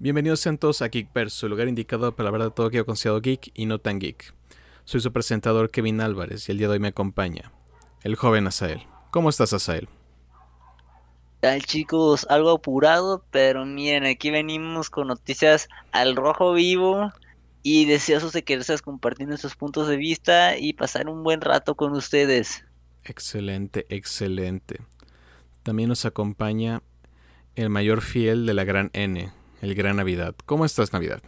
Bienvenidos sean todos a Geekverse, el lugar indicado para hablar de todo aquello considerado geek y no tan geek. Soy su presentador Kevin Álvarez y el día de hoy me acompaña el joven Asael. ¿Cómo estás, Asael? tal chicos? Algo apurado, pero miren, aquí venimos con noticias al rojo vivo y deseosos de que compartir compartiendo nuestros puntos de vista y pasar un buen rato con ustedes. Excelente, excelente. También nos acompaña el mayor fiel de la gran N, el Gran Navidad. ¿Cómo estás, Navidad?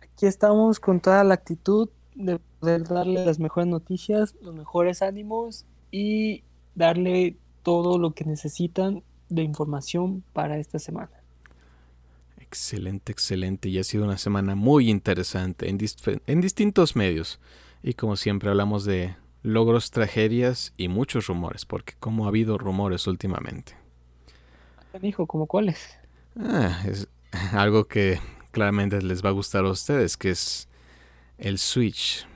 Aquí estamos con toda la actitud de poder darle las mejores noticias, los mejores ánimos y darle todo lo que necesitan de información para esta semana. Excelente, excelente. Y ha sido una semana muy interesante en, en distintos medios. Y como siempre hablamos de logros, tragedias y muchos rumores, porque como ha habido rumores últimamente. Dijo, ¿como cuáles? Ah, es algo que claramente les va a gustar a ustedes, que es el Switch.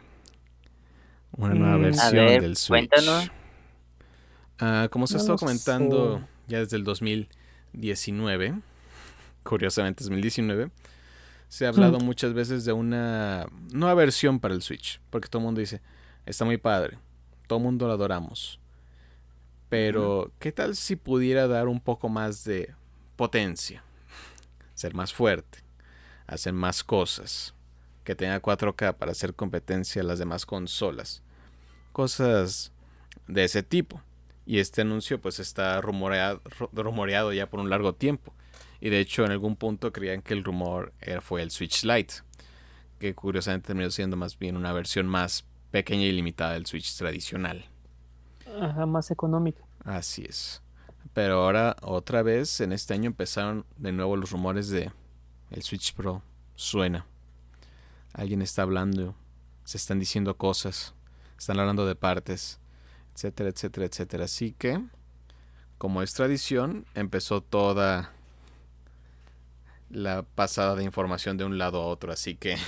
Una nueva mm, versión del Switch. Cuéntanos. Ah, como se ha estado comentando ya desde el 2019, curiosamente 2019, se ha hablado mm. muchas veces de una nueva versión para el Switch, porque todo el mundo dice, está muy padre, todo el mundo lo adoramos, pero ¿qué tal si pudiera dar un poco más de potencia? Ser más fuerte, hacer más cosas, que tenga 4K para hacer competencia a las demás consolas. Cosas de ese tipo. Y este anuncio pues está rumoreado, rumoreado ya por un largo tiempo. Y de hecho en algún punto creían que el rumor fue el Switch Lite. Que curiosamente terminó siendo más bien una versión más pequeña y limitada del Switch tradicional. Ajá, más económica. Así es. Pero ahora otra vez en este año empezaron de nuevo los rumores de el Switch Pro. Suena. Alguien está hablando. Se están diciendo cosas. Están hablando de partes. Etcétera, etcétera, etcétera. Así que, como es tradición, empezó toda la pasada de información de un lado a otro. Así que...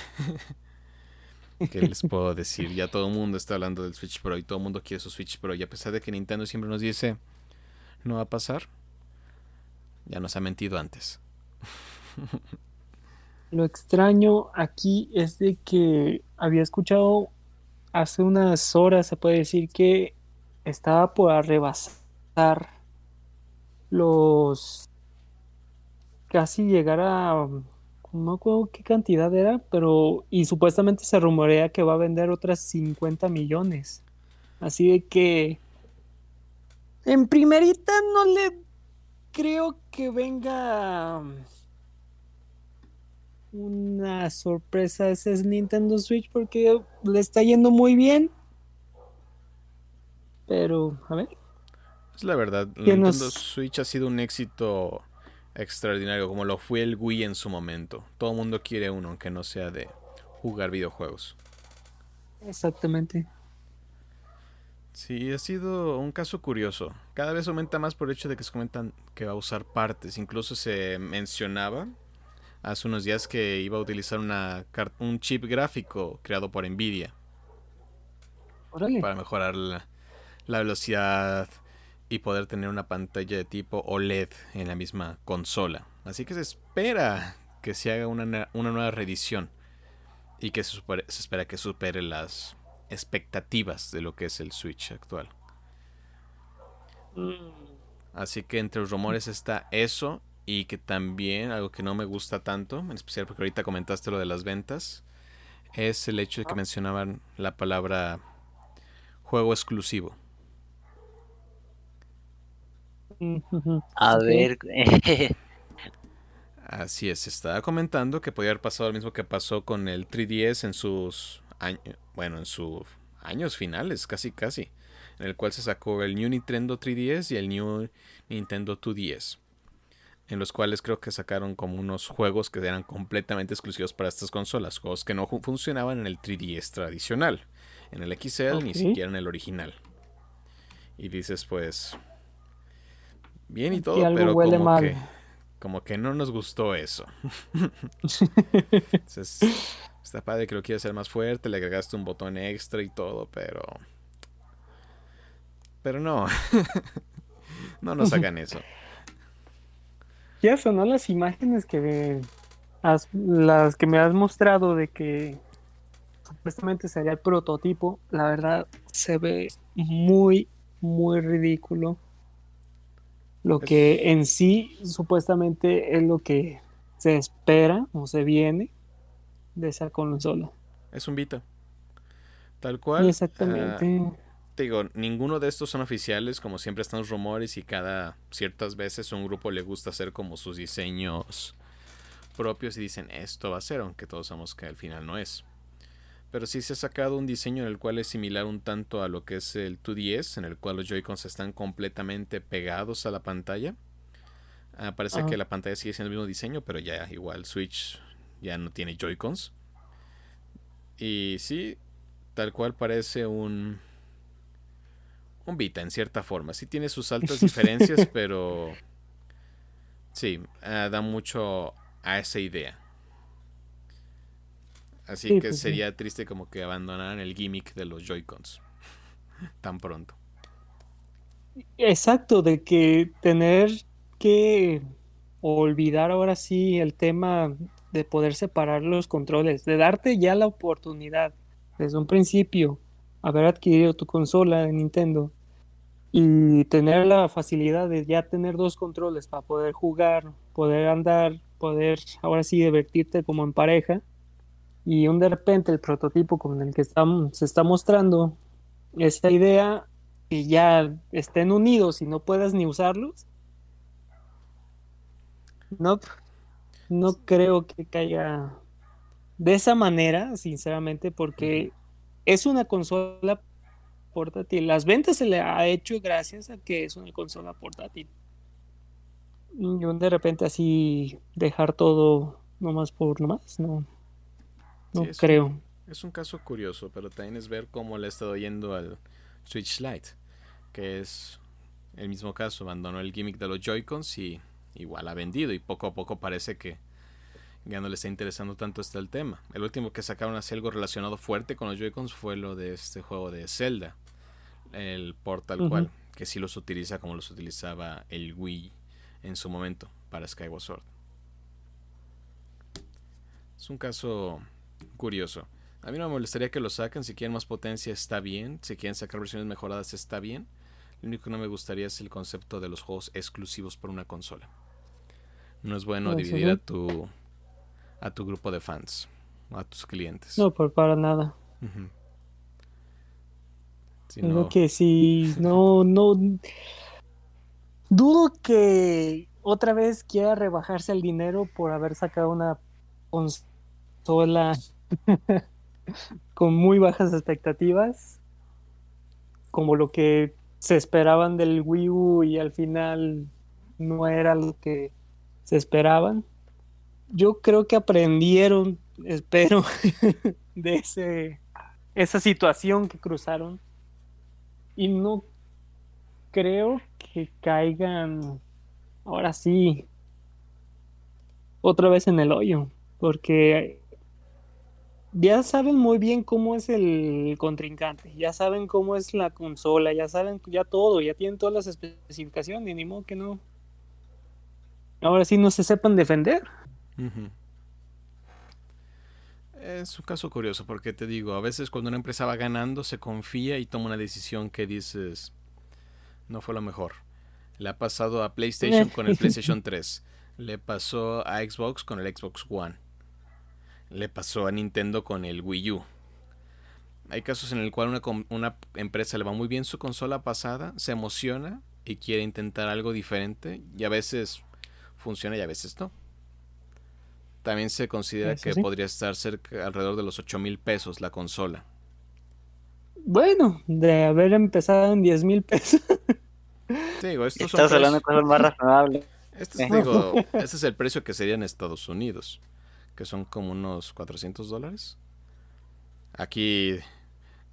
¿Qué les puedo decir? Ya todo el mundo está hablando del Switch Pro y todo el mundo quiere su Switch Pro. Y a pesar de que Nintendo siempre nos dice no va a pasar. Ya nos ha mentido antes. Lo extraño aquí es de que había escuchado hace unas horas, se puede decir, que estaba por arrebasar los... casi llegar a... no acuerdo qué cantidad era, pero... y supuestamente se rumorea que va a vender otras 50 millones. Así de que en primerita no le creo que venga una sorpresa ese es Nintendo Switch porque le está yendo muy bien. Pero, a ver. Es la verdad, Nintendo Switch ha sido un éxito extraordinario, como lo fue el Wii en su momento. Todo el mundo quiere uno, aunque no sea de jugar videojuegos. Exactamente. Sí, ha sido un caso curioso. Cada vez aumenta más por el hecho de que se comentan que va a usar partes. Incluso se mencionaba hace unos días que iba a utilizar una, un chip gráfico creado por Nvidia. Para mejorar la, velocidad y poder tener una pantalla de tipo OLED en la misma consola. Así que se espera que se haga una, nueva reedición y que se espera que supere las expectativas de lo que es el Switch actual. Mm. Así que entre los rumores está eso y que también algo que no me gusta tanto, en especial porque ahorita comentaste lo de las ventas, es el hecho de que ah. mencionaban la palabra juego exclusivo. A ver. Así es, estaba comentando que podía haber pasado lo mismo que pasó con el 3DS en sus bueno, en sus años finales, casi casi, en el cual se sacó el New Nintendo 3DS y el New Nintendo 2DS, en los cuales creo que sacaron como unos juegos que eran completamente exclusivos para estas consolas, juegos que no funcionaban en el 3DS tradicional, en el XL ni siquiera en el original. Y dices pues bien y todo, pero como que como que no nos gustó eso. Entonces, Está padre que lo quieres hacer más fuerte, le agregaste un botón extra y todo, pero. Pero no. no nos hagan eso. ¿Qué no las imágenes que las que me has mostrado de que supuestamente sería el prototipo, la verdad se ve muy, muy ridículo. Lo que en sí supuestamente es lo que se espera o se viene de esa consola. Es un Vita. Tal cual. Exactamente. Ah, te digo, ninguno de estos son oficiales, como siempre están los rumores y cada ciertas veces un grupo le gusta hacer como sus diseños propios y dicen esto va a ser, aunque todos sabemos que al final no es. Pero sí se ha sacado un diseño en el cual es similar un tanto a lo que es el 2DS, en el cual los Joy-Cons están completamente pegados a la pantalla. Ah, parece que la pantalla sigue siendo el mismo diseño, pero ya igual Switch ya no tiene Joy-Cons. Y sí, tal cual parece un un Vita en cierta forma. Sí tiene sus altas diferencias, pero sí, ah, da mucho a esa idea. Así que pues sería triste como que abandonaran el gimmick de los Joy-Cons tan pronto. Exacto, de que tener que olvidar ahora sí el tema de poder separar los controles, de darte ya la oportunidad desde un principio haber adquirido tu consola de Nintendo y tener la facilidad de ya tener dos controles para poder jugar, poder andar, poder ahora sí divertirte como en pareja y un de repente el prototipo con el que estamos, se está mostrando esa idea y ya estén unidos y no puedas ni usarlos no no creo que caiga de esa manera sinceramente porque es una consola portátil las ventas se le ha hecho gracias a que es una consola portátil y de repente así dejar todo nomás por nomás no no creo. es un caso curioso, pero también es ver cómo le ha estado yendo al Switch Lite, que es el mismo caso, abandonó el gimmick de los Joy-Cons y igual ha vendido y poco a poco parece que ya no le está interesando tanto este el tema. El último que sacaron así algo relacionado fuerte con los Joy-Cons fue lo de este juego de Zelda, el Portal cual, que sí los utiliza como los utilizaba el Wii en su momento para Skyward Sword. Es un caso curioso. A mí no me molestaría que lo saquen. Si quieren más potencia, está bien. Si quieren sacar versiones mejoradas, está bien. Lo único que no me gustaría es el concepto de los juegos exclusivos por una consola. No es bueno dividir a tu a tu grupo de fans, a tus clientes. No, por para nada. no... que si no, no. Dudo que otra vez quiera rebajarse el dinero por haber sacado una consola con muy bajas expectativas, como lo que se esperaban del Wii U y al final no era lo que se esperaban. Yo creo que aprendieron, espero, de ese, esa situación que cruzaron y no creo que caigan ahora sí otra vez en el hoyo, porque ya saben muy bien cómo es el contrincante, ya saben cómo es la consola, ya saben ya todo, ya tienen todas las especificaciones, y ni modo que no. Ahora sí no se sepan defender. Es un caso curioso porque te digo, a veces cuando una empresa va ganando se confía y toma una decisión que dices no fue lo mejor. Le ha pasado a PlayStation con el PlayStation 3. Le pasó a Xbox con el Xbox One le pasó a Nintendo con el Wii U. Hay casos en el cual una, una, empresa le va muy bien su consola pasada, se emociona y quiere intentar algo diferente y a veces funciona y a veces no. También se considera que podría estar cerca alrededor de los 8 mil pesos la consola. Bueno, de haber empezado en 10 mil pesos. digo, Estás hablando de cosas más razonables. Este digo, este es el precio que sería en Estados Unidos que son como unos 400 dólares. Aquí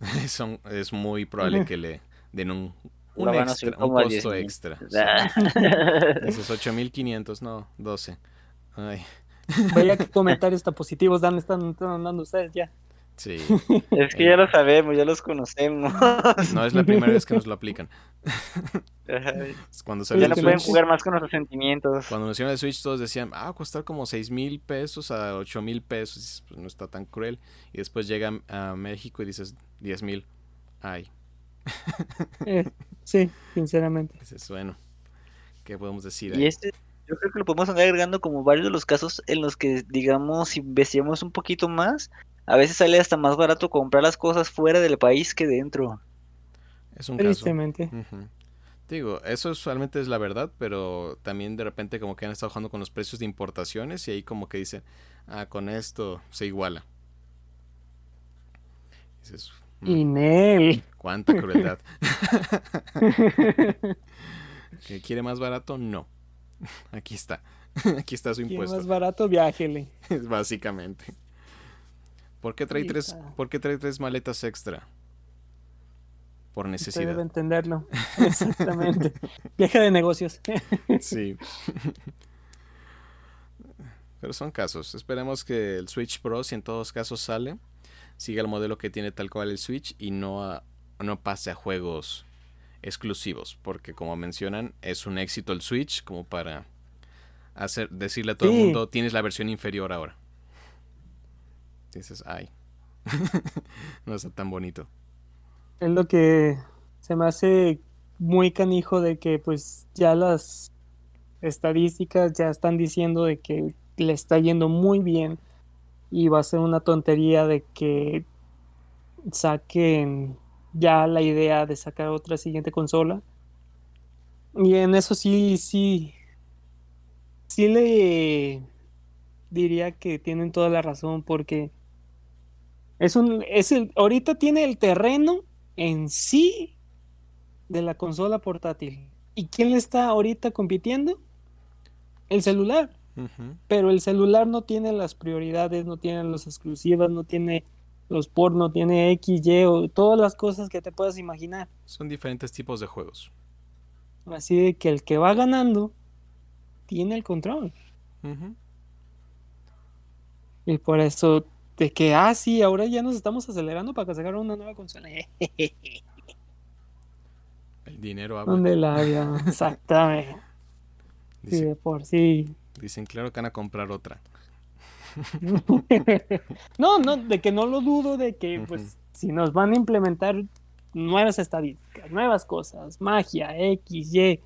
son, es muy probable que le den un, un, extra, un costo extra. Esos 8500, no, 12. Ay. Vaya que comentarios tan positivos dan, están, dando ustedes ya. Sí. Es que ya lo sabemos, ya los conocemos. No es la primera vez que nos lo aplican. Cuando ya no pueden jugar más con nuestros sentimientos. Cuando anunciaron el Switch todos decían, ah, a costar como 6 mil pesos a 8 mil pesos. Pues no está tan cruel. Y después llegan a México y dices 10 mil. Ay. Eh, sí, sinceramente. Dices, bueno, ¿qué podemos decir? Y este, yo creo que lo podemos andar agregando como varios de los casos en los que, digamos, si investigamos un poquito más, a veces sale hasta más barato comprar las cosas fuera del país que dentro. Es un Tristemente. Digo, eso usualmente es la verdad, pero también de repente como que han estado jugando con los precios de importaciones y ahí como que dicen, ah, con esto se iguala. dices, mm, Cuánta crueldad. ¿Que quiere más barato? No. Aquí está. Aquí está su impuesto. más barato? Viájele. Básicamente. ¿Por qué trae, tres, ¿Por qué trae tres maletas extra? Por necesidad. debe entenderlo. Exactamente. Viaje de negocios. sí. Pero son casos. Esperemos que el Switch Pro, si en todos casos sale, siga el modelo que tiene tal cual el Switch y no, no pase a juegos exclusivos. Porque como mencionan, es un éxito el Switch como para hacer, decirle a todo el mundo, tienes la versión inferior ahora. Dices, ay, no está tan bonito es lo que se me hace muy canijo de que pues ya las estadísticas ya están diciendo de que le está yendo muy bien y va a ser una tontería de que saquen ya la idea de sacar otra siguiente consola. Y en eso sí, sí, sí le diría que tienen toda la razón porque es un, es el, ahorita tiene el terreno en sí de la consola portátil. ¿Y quién le está ahorita compitiendo? El celular. Pero el celular no tiene las prioridades, no tiene las exclusivas, no tiene los pornos, no tiene X, Y o todas las cosas que te puedas imaginar. Son diferentes tipos de juegos. Así de que el que va ganando tiene el control. Y por eso de que, ah, sí, ahora ya nos estamos acelerando para que sacaran una nueva consola. El dinero habla. ¿Dónde la había? Exactamente. sí, de por sí. Dicen, claro que van a comprar otra. no, no, de que no lo dudo, de que, pues, si nos van a implementar nuevas estadísticas, nuevas cosas, magia, X, Y,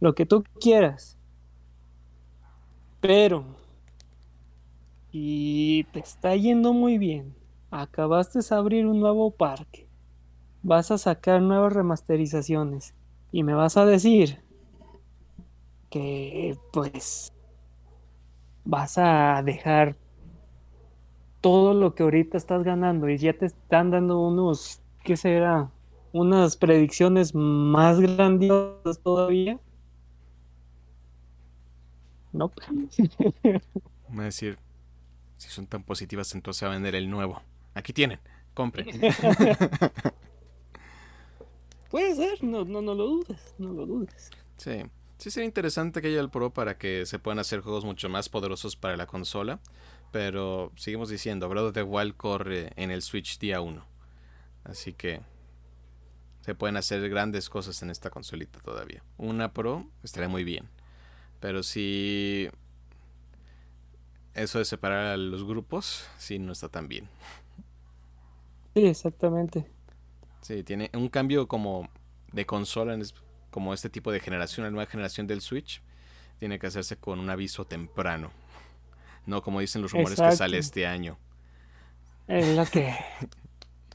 lo que tú quieras. Pero y te está yendo muy bien. Acabaste de abrir un nuevo parque. Vas a sacar nuevas remasterizaciones. Y me vas a decir que pues vas a dejar todo lo que ahorita estás ganando y ya te están dando unos, ¿qué será? Unas predicciones más grandiosas todavía. No. Voy a decir, si son tan positivas, entonces va a vender el nuevo. Aquí tienen, compren. Puede ser, no, no, no lo dudes, no lo dudes. Sí, sí sería interesante que haya el Pro para que se puedan hacer juegos mucho más poderosos para la consola. Pero seguimos diciendo, Breath of the Wild corre en el Switch día 1. Así que se pueden hacer grandes cosas en esta consolita todavía. Una Pro estaría muy bien. Pero si eso de separar a los grupos, sí, no está tan bien. Sí, exactamente. Sí, tiene un cambio como de consola, como este tipo de generación, la nueva generación del Switch, tiene que hacerse con un aviso temprano. No como dicen los rumores que sale este año. Es lo que...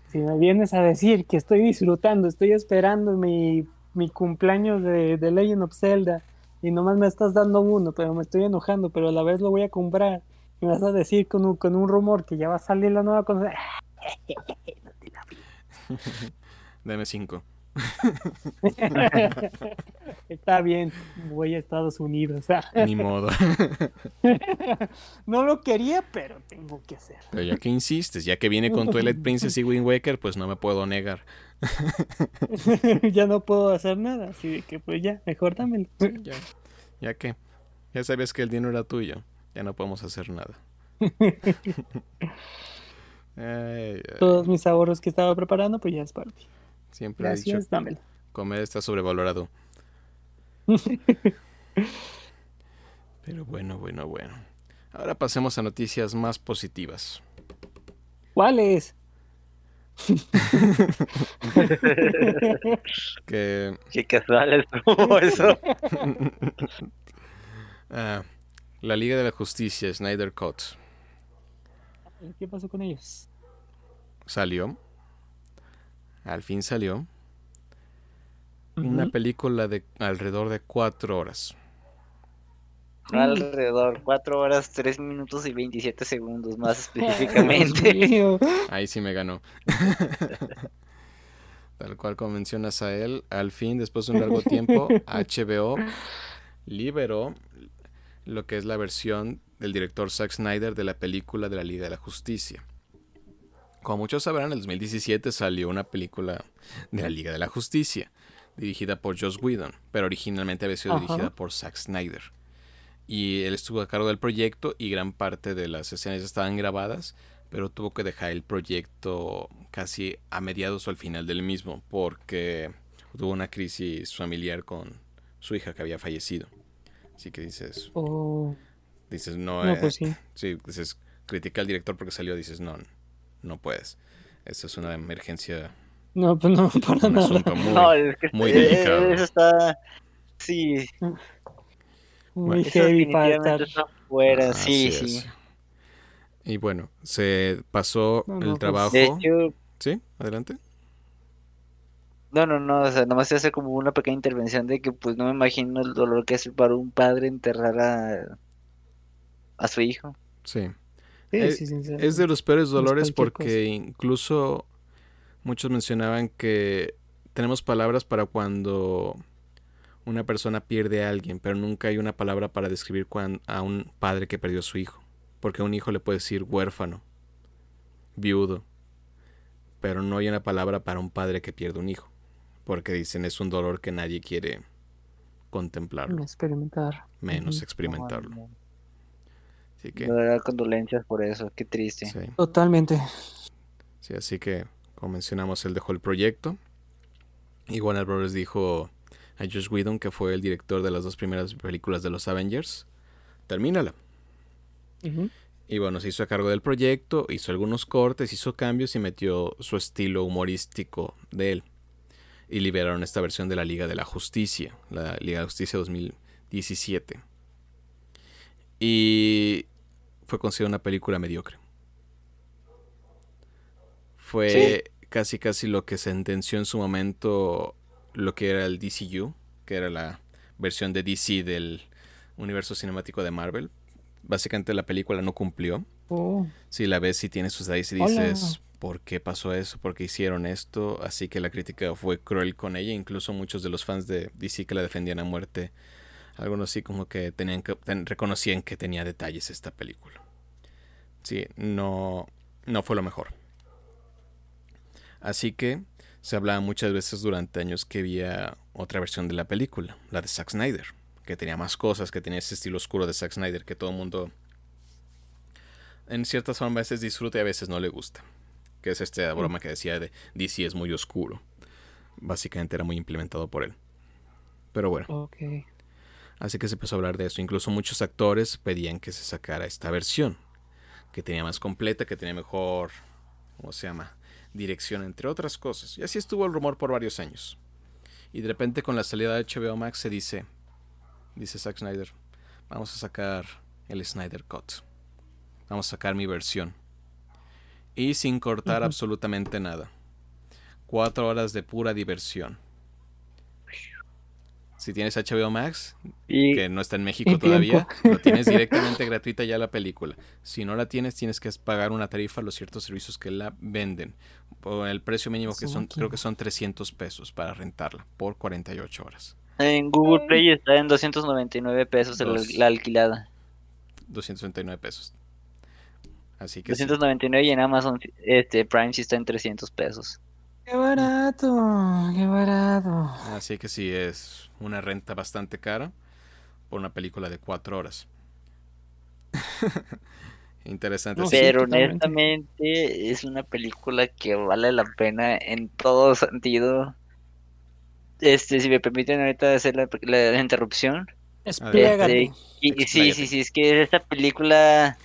si me vienes a decir que estoy disfrutando, estoy esperando mi, mi cumpleaños de, de Legend of Zelda y nomás me estás dando uno, pero me estoy enojando, pero a la vez lo voy a comprar. Y vas a decir con un, con un rumor que ya va a salir la nueva cosa. Deme 5. Está bien, voy a Estados Unidos. Ni modo. no lo quería, pero tengo que hacer. Pero ya que insistes, ya que viene con Twilight Princess y Wind Waker, pues no me puedo negar. ya no puedo hacer nada, así que pues ya, mejor dámelo. ya, ya que, ya sabes que el dinero era tuyo, ya no podemos hacer nada. Todos mis ahorros que estaba preparando, pues ya es para ti. Siempre Gracias, he dicho, comer está sobrevalorado. Pero bueno, bueno, bueno. Ahora pasemos a noticias más positivas. ¿Cuáles? que... Qué casual eso. Ah, la Liga de la Justicia, Snyder Cut. ¿Qué pasó con ellos? Salió. Al fin salió. Una película de alrededor de cuatro horas. Alrededor, cuatro horas, tres minutos y 27 segundos más específicamente. Ahí sí me ganó. Tal cual como mencionas a él, al fin, después de un largo tiempo, HBO liberó lo que es la versión del director Zack Snyder de la película de la Liga de la Justicia. Como muchos sabrán, en el 2017 salió una película de la Liga de la Justicia, dirigida por Joss Whedon, pero originalmente había sido dirigida por Zack Snyder. Y él estuvo a cargo del proyecto y gran parte de las escenas estaban grabadas, pero tuvo que dejar el proyecto casi a mediados o al final del mismo, porque tuvo una crisis familiar con su hija que había fallecido. Así que dices. Oh. Dices, no. no pues sí. sí, dices, critica al director porque salió, dices, no, no puedes. Esto es una emergencia. No, pues no, para nada. Muy, no, es que muy delicado. Eso está. Sí. Muy heavy para estar. Está fuera, sí, sí. Y bueno, se pasó el pues, trabajo. Sí, adelante. No, no, no, o sea, nomás se hace como una pequeña intervención de que pues no me imagino el dolor que es para un padre enterrar a, a su hijo. Sí. Es, es, de los peores dolores porque incluso muchos mencionaban que tenemos palabras para cuando una persona pierde a alguien, pero nunca hay una palabra para describir a un padre que perdió a su hijo. Porque a un hijo le puede decir huérfano, viudo, pero no hay una palabra para un padre que pierde un hijo porque dicen es un dolor que nadie quiere contemplarlo. Experimentar. Menos experimentarlo. Así que... verdad, condolencias por eso, qué triste. Totalmente. Sí, así que, como mencionamos, él dejó el proyecto. Y Warner Bros. dijo a Josh Whedon, que fue el director de las dos primeras películas de los Avengers, termínala. Y bueno, se hizo a cargo del proyecto, hizo algunos cortes, hizo cambios y metió su estilo humorístico de él y liberaron esta versión de la Liga de la Justicia, la Liga de la Justicia 2017. Y fue considerada una película mediocre. Fue casi casi lo que sentenció en su momento lo que era el DCU, que era la versión de DC del universo cinemático de Marvel. Básicamente la película no cumplió. Oh. Si la ves y tienes sus detalles y dices, por qué pasó eso, por qué hicieron esto, así que la crítica fue cruel con ella, incluso muchos de los fans de DC que la defendían a muerte, algunos sí como que tenían que reconocían que tenía detalles esta película. Sí, no no fue lo mejor. Así que se hablaba muchas veces durante años que había otra versión de la película, la de Zack Snyder, que tenía más cosas, que tenía ese estilo oscuro de Zack Snyder que todo el mundo en ciertas formas a veces disfruta y a veces no le gusta que es esta broma que decía de DC es muy oscuro. Básicamente era muy implementado por él. Pero bueno. Así que se empezó a hablar de eso. Incluso muchos actores pedían que se sacara esta versión. Que tenía más completa, que tenía mejor. ¿Cómo se llama? Dirección, entre otras cosas. Y así estuvo el rumor por varios años. Y de repente con la salida de HBO Max se dice. Dice Zack Snyder. Vamos a sacar el Snyder Cut. Vamos a sacar mi versión y sin cortar absolutamente nada. Cuatro horas de pura diversión. Si tienes HBO Max, que no está en México todavía, lo tienes directamente gratuita ya la película. Si no la tienes, tienes que pagar una tarifa a los ciertos servicios que la venden. Por el precio mínimo que son, creo que son 300 pesos para rentarla por 48 horas. En Google Play está en 299 pesos la alquilada. 299 pesos. Así que 299 y en Amazon este, Prime sí está en 300 pesos. Qué barato, qué barato. Así que sí, es una renta bastante cara por una película de 4 horas. Interesante. pero honestamente es una película que vale la pena en todo sentido. Este, si me permiten ahorita hacer la, interrupción. Este, sí, sí, sí, es que esta película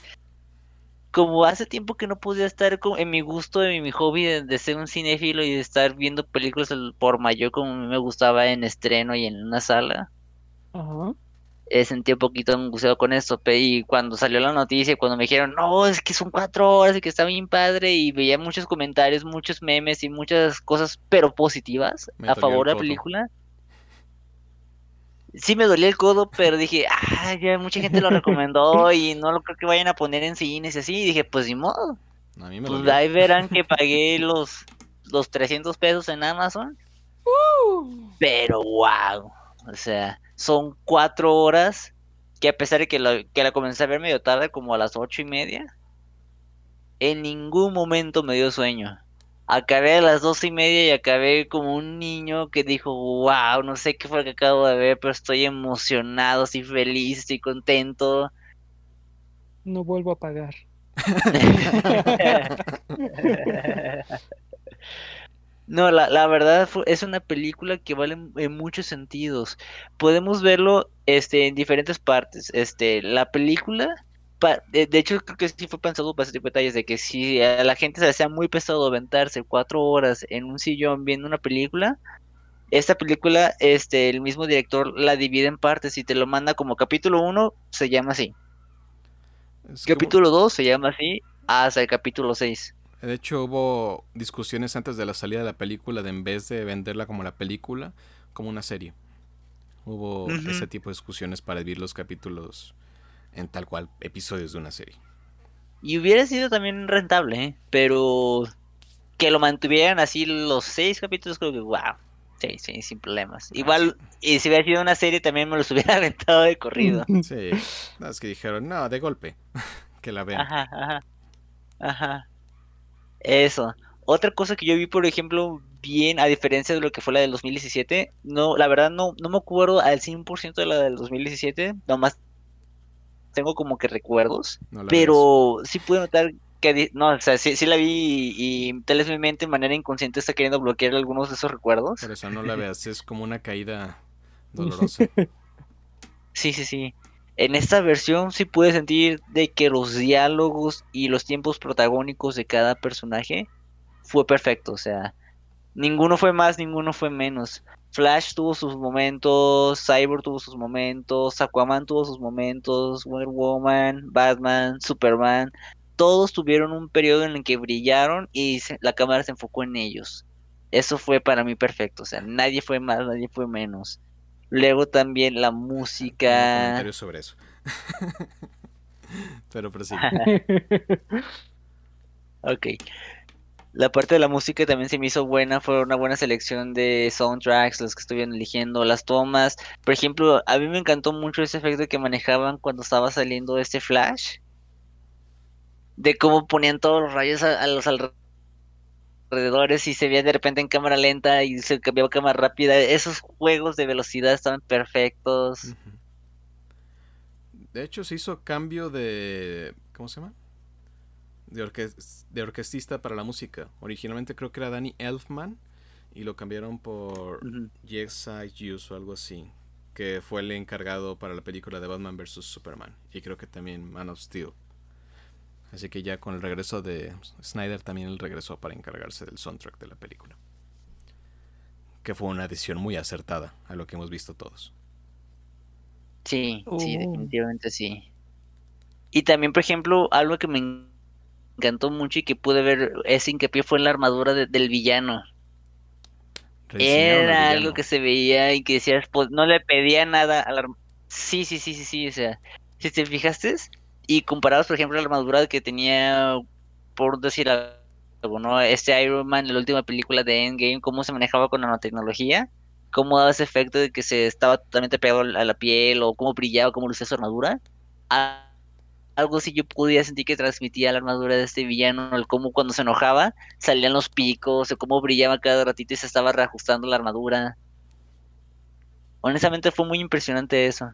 como hace tiempo que no podía estar en mi gusto, en mi hobby de, ser un cinéfilo y de estar viendo películas por mayor como a mí me gustaba en estreno y en una sala. Ajá. He sentido un poquito angustiado con esto, y cuando salió la noticia, cuando me dijeron, no, es que son cuatro horas y que está bien padre, y veía muchos comentarios, muchos memes y muchas cosas, pero positivas, a favor de la película sí me dolía el codo, pero dije, ah, ya mucha gente lo recomendó y no lo creo que vayan a poner en cines y así. Y dije, pues ni modo. A mí me pues ahí verán que pagué los, los 300 pesos en Amazon. Uh. Pero wow. O sea, son cuatro horas que a pesar de que, lo, que la comencé a ver medio tarde, como a las ocho y media, en ningún momento me dio sueño acabé a las dos y media y acabé como un niño que dijo, wow, no sé qué fue lo que acabo de ver, pero estoy emocionado, estoy feliz, estoy contento. No vuelvo a pagar. no, la, la verdad es una película que vale en muchos sentidos. Podemos verlo este, en diferentes partes. Este, la película de, hecho, creo que sí fue pensado para ese tipo de detalles, de que si a la gente se le hacía muy pesado aventarse cuatro horas en un sillón viendo una película, esta película, este, el mismo director la divide en partes y te lo manda como capítulo 1, se llama así. capítulo 2 se llama así, hasta el capítulo 6. De hecho, hubo discusiones antes de la salida de la película de en vez de venderla como la película, como una serie. Hubo ese tipo de discusiones para dividir los capítulos en tal cual episodios de una serie. Y hubiera sido también rentable, ¿eh? pero que lo mantuvieran así los seis capítulos, creo que wow. Sí, sí, sin problemas. Ah, Igual, y si hubiera sido una serie, también me los hubiera aventado de corrido. Sí, no, es que dijeron, no, de golpe, que la vean. Ajá, ajá. Ajá. Eso. Otra cosa que yo vi, por ejemplo, bien, a diferencia de lo que fue la del 2017, no, la verdad no, no me acuerdo al 100% de la del 2017, nomás tengo como que recuerdos, pero sí pude notar que, no, o sea, sí, la vi y, tal vez mi mente de manera inconsciente está queriendo bloquear algunos de esos recuerdos. Por eso no la veas, es como una caída dolorosa. sí, sí, sí. En esta versión sí pude sentir de que los diálogos y los tiempos protagónicos de cada personaje fue perfecto, o sea, ninguno fue más, ninguno fue menos. Flash tuvo sus momentos, Cyborg tuvo sus momentos, Aquaman tuvo sus momentos, Wonder Woman, Batman, Superman, todos tuvieron un periodo en el que brillaron y la cámara se enfocó en ellos. Eso fue para mí perfecto, o sea, nadie fue más, nadie fue menos. Luego también la música. comentario sobre eso. Pero prosigue. ok. La parte de la música también se me hizo buena, fue una buena selección de soundtracks, los que estuvieron eligiendo, las tomas. Por ejemplo, a mí me encantó mucho ese efecto que manejaban cuando estaba saliendo este flash. De cómo ponían todos los rayos a, los alrededores y se veía de repente en cámara lenta y se cambiaba cámara rápida. Esos juegos de velocidad estaban perfectos. De hecho, se hizo cambio de... ¿Cómo se llama? De, de orquestista para la música. Originalmente creo que era Danny Elfman y lo cambiaron por Yes I Use o algo así, que fue el encargado para la película de Batman vs. Superman y creo que también Man of Steel. Así que ya con el regreso de Snyder también él regresó para encargarse del soundtrack de la película. Que fue una adición muy acertada a lo que hemos visto todos. Sí, sí, oh. definitivamente sí. Y también, por ejemplo, algo que me encantó mucho y que pude ver ese hincapié fue en la armadura del villano. Era algo que se veía y que decías, pues no le pedía nada a la Sí, sí, sí, sí, sí, o sea, si te fijaste y comparabas, por ejemplo, la armadura que tenía, por decir algo, ¿no? Este Iron Man en la última película de Endgame, cómo se manejaba con nanotecnología, cómo daba ese efecto de que se estaba totalmente pegado a la piel o cómo brillaba, cómo lucía su armadura algo así yo podía sentir que transmitía la armadura de este villano, el cómo cuando se enojaba salían los picos, o cómo brillaba cada ratito y se estaba reajustando la armadura. Honestamente fue muy impresionante eso.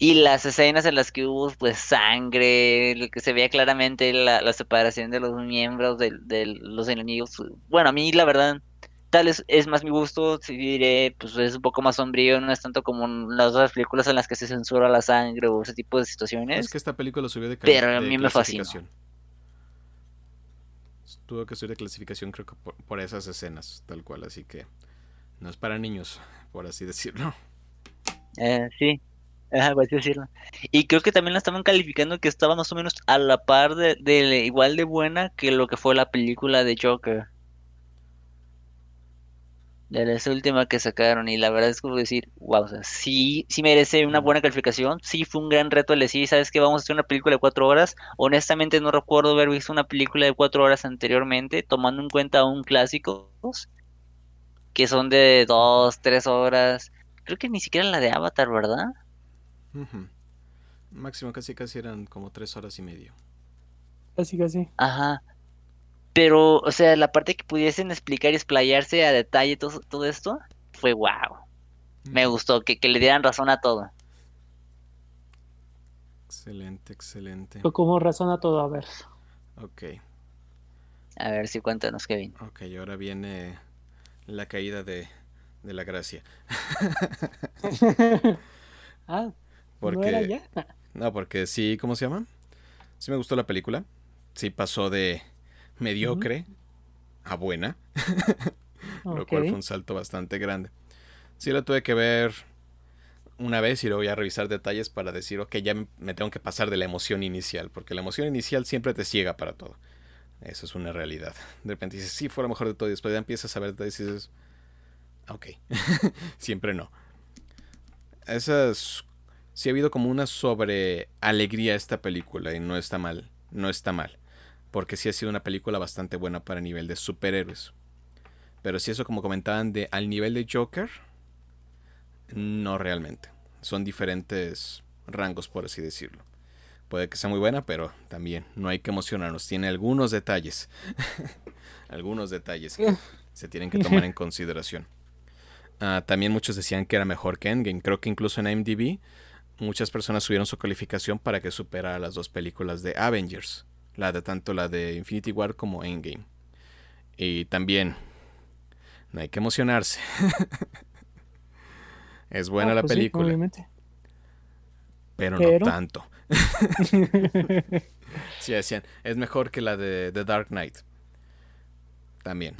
Y las escenas en las que hubo pues sangre, lo que se veía claramente la, la separación de los miembros de, de, los enemigos. Bueno, a mí la verdad, tal es, es más mi gusto, si diré, pues es un poco más sombrío, no es tanto como las otras películas en las que se censura la sangre o ese tipo de situaciones. Es que esta película subió de Pero a mí me fascinó. Tuvo que subir de clasificación creo que por, por esas escenas, tal cual, así que no es para niños, por así decirlo. Eh, sí, decirlo. Y creo que también la estaban calificando que estaba más o menos a la par de, igual de buena que lo que fue la película de Joker. De la última que sacaron. Y la verdad es como decir, wow, o sea, sí, sí merece una buena calificación. Sí fue un gran reto el decir, ¿sabes que Vamos a hacer una película de cuatro horas. Honestamente no recuerdo haber visto una película de cuatro horas anteriormente, tomando en cuenta un clásico que son de dos, tres horas. Creo que ni siquiera la de Avatar, ¿verdad? Máximo casi casi eran como tres horas y medio. Casi casi. Ajá. Pero, o sea, la parte que pudiesen explicar y explayarse a detalle todo, todo esto fue wow. Me gustó, que, le dieran razón a todo. Excelente, excelente. ¿Cómo razón a todo? A ver. Ok. A ver si cuéntanos, Kevin. Ok, ahora viene la caída de, de la gracia. ah, porque, ¿no, porque sí, ¿cómo se llama? Sí me gustó la película. Sí pasó de mediocre a buena. Lo cual fue un salto bastante grande. Sí la tuve que ver una vez y luego voy a revisar detalles para decir, ok, ya me tengo que pasar de la emoción inicial, porque la emoción inicial siempre te ciega para todo. Eso es una realidad. De repente dices, sí, fue lo mejor de todo, y después ya empiezas a ver detalles y dices, ok, siempre no. Esas sí ha habido como una sobre alegría esta película y no está mal, no está mal, porque sí ha sido una película bastante buena para nivel de superhéroes. Pero si eso como comentaban de al nivel de Joker, no realmente. Son diferentes rangos por así decirlo. Puede que sea muy buena, pero también no hay que emocionarnos. Tiene algunos detalles. algunos detalles que se tienen que tomar en consideración. Ah, también muchos decían que era mejor que Endgame. Creo que incluso en IMDb muchas personas subieron su calificación para que superara las dos películas de Avengers, la de tanto la de Infinity War como Endgame. Y también no hay que emocionarse. es buena ah, la pues película. pero, no tanto. sí, decían, es mejor que la de The Dark Knight. También.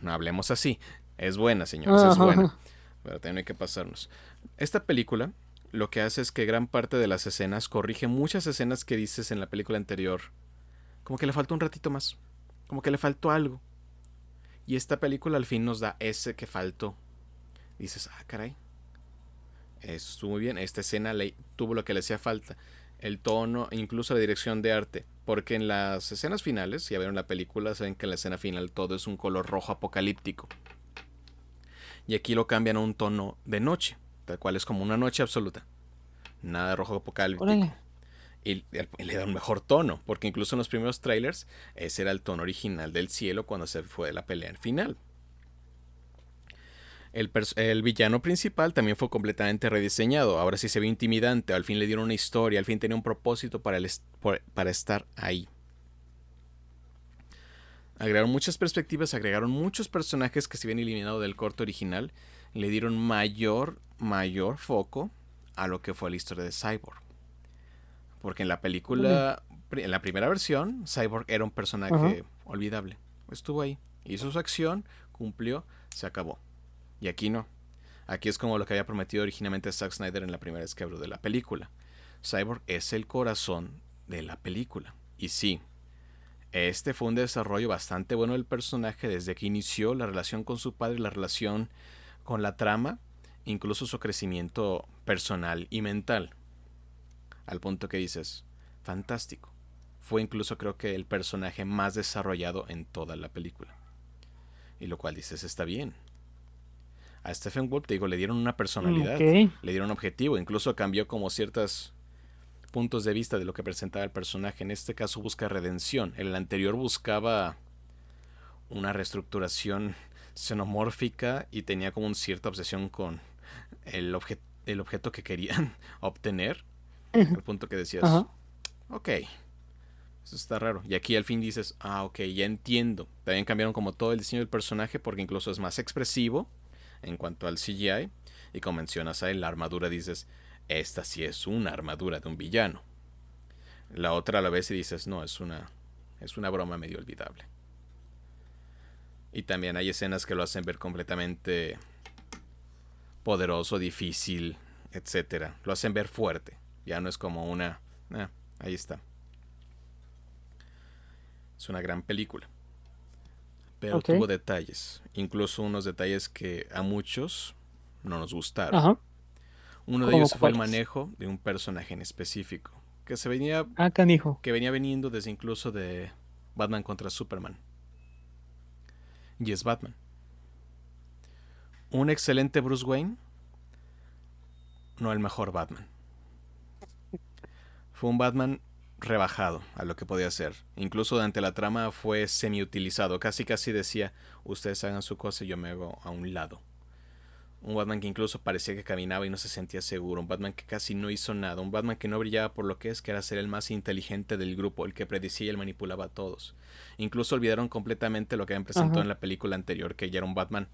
No hablemos así. Es buena, señores, es buena. Pero también hay que pasarnos. Esta película lo que hace es que gran parte de las escenas corrige muchas escenas que dices en la película anterior. Como que le faltó un ratito más. Como que le faltó algo. Y esta película al fin nos da ese que faltó. Dices, ah, caray. Estuvo muy bien. Esta escena le, tuvo lo que le hacía falta. El tono, incluso la dirección de arte. Porque en las escenas finales, si ya vieron la película, saben que en la escena final todo es un color rojo apocalíptico. Y aquí lo cambian a un tono de noche tal cual es como una noche absoluta. Nada de rojo apocalíptico. Y, le da un mejor tono, porque incluso en los primeros trailers ese era el tono original del cielo cuando se fue la pelea final. El, el, villano principal también fue completamente rediseñado. Ahora sí se ve intimidante. Al fin le dieron una historia. Al fin tenía un propósito para, el para estar ahí. Agregaron muchas perspectivas. Agregaron muchos personajes que se habían eliminado del corto original le dieron mayor, mayor foco a lo que fue la historia de Cyborg. Porque en la película, en la primera versión, Cyborg era un personaje olvidable. Estuvo ahí, hizo su acción, cumplió, se acabó. Y aquí no. Aquí es como lo que había prometido originalmente Zack Snyder en la primera vez que habló de la película. Cyborg es el corazón de la película. Y sí, este fue un desarrollo bastante bueno del personaje desde que inició la relación con su padre, la relación con la trama, incluso su crecimiento personal y mental. Al punto que dices, fantástico. Fue incluso creo que el personaje más desarrollado en toda la película. Y lo cual dices, está bien. A Stephen Wolf, te digo, le dieron una personalidad, le dieron un objetivo, incluso cambió como ciertos puntos de vista de lo que presentaba el personaje. En este caso busca redención. El anterior buscaba una reestructuración xenomórfica y tenía como una cierta obsesión con el, el objeto que querían obtener. Al punto que decías, ok, eso está raro. Y aquí al fin dices, ah, ok, ya entiendo. También cambiaron como todo el diseño del personaje porque incluso es más expresivo en cuanto al CGI. Y como mencionas ahí, la armadura dices, esta sí es una armadura de un villano. La otra a la vez y dices, no, es una, es una broma medio olvidable. Y también hay escenas que lo hacen ver completamente poderoso, difícil, etcétera. Lo hacen ver fuerte. Ya no es como una. Eh, ahí está. Es una gran película. Pero tuvo detalles. Incluso unos detalles que a muchos no nos gustaron. Uno de ellos fue el manejo de un personaje en específico. Que se venía. Ah, canijo. Que venía veniendo desde incluso de Batman contra Superman y es Batman. Un excelente Bruce Wayne, no el mejor Batman. Fue un Batman rebajado a lo que podía ser. Incluso durante la trama fue semi-utilizado. Casi casi decía, ustedes hagan su cosa y yo me hago a un lado. Un Batman que incluso parecía que caminaba y no se sentía seguro. Un Batman que casi no hizo nada. Un Batman que no brillaba por lo que es, que era ser el más inteligente del grupo, el que predecía y manipulaba a todos. Incluso olvidaron completamente lo que habían presentado en la película anterior, que ya era un Batman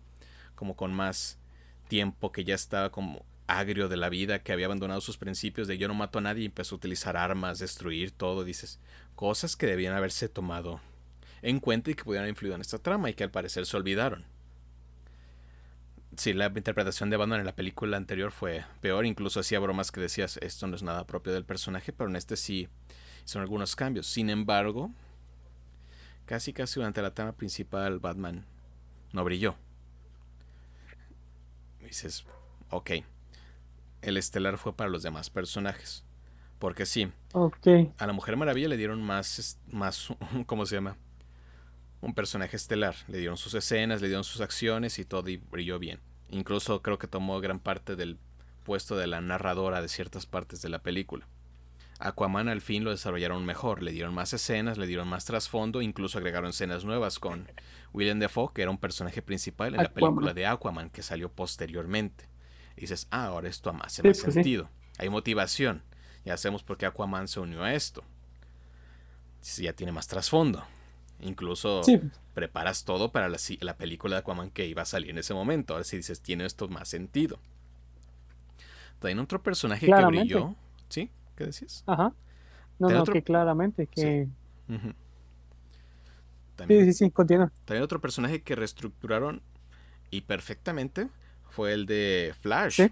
como con más tiempo, que ya estaba como agrio de la vida, que había abandonado sus principios de yo no mato a nadie y empezó a utilizar armas, destruir todo. Dices, cosas que debían haberse tomado en cuenta y que pudieran influir en esta trama y que al parecer se olvidaron sí, la interpretación de Batman en la película anterior fue peor. Incluso hacía bromas que decías, esto no es nada propio del personaje, pero en este sí son algunos cambios. Sin embargo, casi casi durante la trama principal, Batman no brilló. dices, ok, el estelar fue para los demás personajes. Porque sí, a la Mujer Maravilla le dieron más, más, ¿cómo se llama? Un personaje estelar. Le dieron sus escenas, le dieron sus acciones y todo y brilló bien. Incluso creo que tomó gran parte del puesto de la narradora de ciertas partes de la película. Aquaman al fin lo desarrollaron mejor, le dieron más escenas, le dieron más trasfondo, incluso agregaron escenas nuevas con William Defoe, que era un personaje principal en la película de Aquaman que salió posteriormente. Y dices, ah, ahora esto hace más pues sentido. Hay motivación. Ya sabemos por qué Aquaman se unió a esto. Ya tiene más trasfondo. Incluso preparas todo para la, la, película de Aquaman que iba a salir en ese momento. Ahora si dices, tiene esto más sentido. También otro personaje que brilló. ¿Sí? ¿Qué decías? Ajá. No, no, que claramente que... Sí. sí, sí, continúa. También otro personaje que reestructuraron y perfectamente fue el de Flash.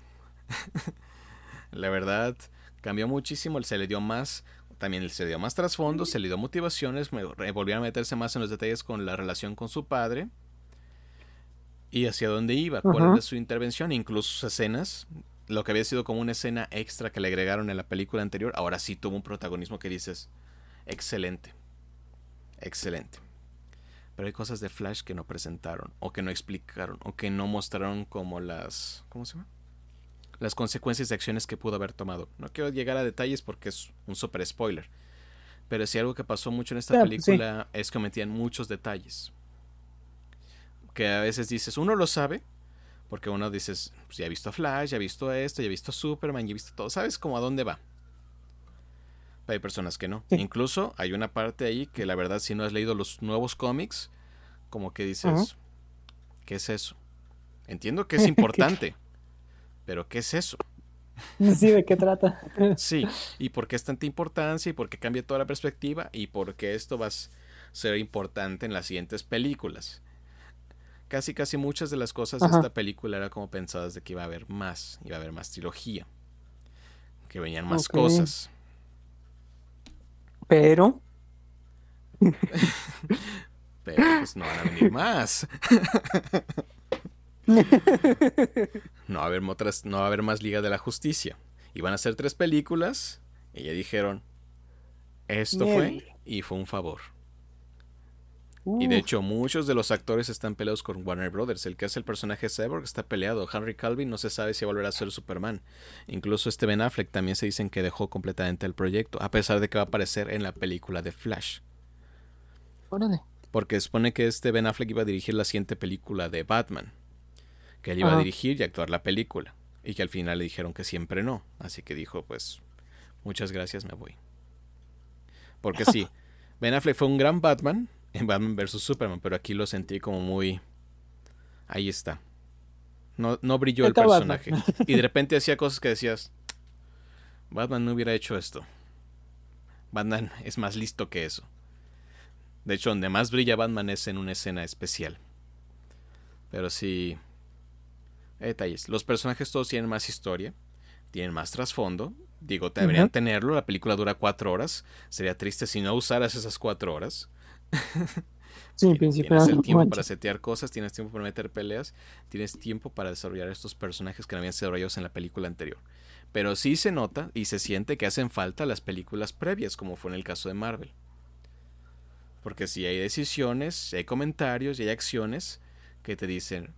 la verdad, cambió muchísimo, se le dio más también se dio más trasfondo, se le dio motivaciones, volvieron a meterse más en los detalles con la relación con su padre y hacia dónde iba, cuál era su intervención, incluso sus escenas, lo que había sido como una escena extra que le agregaron en la película anterior, ahora sí tuvo un protagonismo que dices, excelente, excelente. Pero hay cosas de Flash que no presentaron, o que no explicaron, o que no mostraron como las... ¿Cómo se llama? Las consecuencias de acciones que pudo haber tomado. No quiero llegar a detalles porque es un super spoiler. Pero si algo que pasó mucho en esta película es que metían muchos detalles. Que a veces dices, uno lo sabe, porque uno dices, pues ya he visto a Flash, ya he visto esto, ya he visto a Superman, ya he visto todo. ¿Sabes cómo a dónde va? Pero hay personas que no. Incluso hay una parte ahí que la verdad si no has leído los nuevos cómics, como que dices, ¿qué es eso? Entiendo que es importante, pero ¿qué es eso? Sí, ¿de qué trata? sí, y por qué es tanta importancia y por qué cambia toda la perspectiva y por qué esto va a ser importante en las siguientes películas. Casi, casi muchas de las cosas de esta película era como pensadas de que iba a haber más, iba a haber más trilogía, que venían más cosas. Pero... Pero pues no van a venir más. no, va a haber otras, no va a haber más Liga de la Justicia. Y van a ser tres películas. Y ya dijeron, esto fue y fue un favor. Y de hecho, muchos de los actores están peleados con Warner Brothers. El que hace el personaje Cyborg está peleado. Henry Calvin no se sabe si volverá a ser Superman. Incluso este Ben Affleck también se dicen que dejó completamente el proyecto, a pesar de que va a aparecer en la película de Flash. Porque supone que este Ben Affleck iba a dirigir la siguiente película de Batman que él iba a dirigir y actuar la película. Y que al final le dijeron que siempre no. Así que dijo, pues, muchas gracias, me voy. Porque sí, Ben Affleck fue un gran Batman en Batman vs. Superman, pero aquí lo sentí como muy... Ahí está. No, no brilló el personaje. Y de repente hacía cosas que decías, Batman no hubiera hecho esto. Batman es más listo que eso. De hecho, donde más brilla Batman es en una escena especial. Pero sí. Detalles. Los personajes todos tienen más historia. Tienen más trasfondo. Digo, deberían tenerlo. La película dura cuatro horas. Sería triste si no usaras esas cuatro horas. Sí, Tienes el tiempo para setear cosas, tienes tiempo para meter peleas, tienes tiempo para desarrollar estos personajes que no habían sido desarrollados en la película anterior. Pero sí se nota y se siente que hacen falta las películas previas, como fue en el caso de Marvel. Porque si hay decisiones, hay comentarios y hay acciones que te dicen,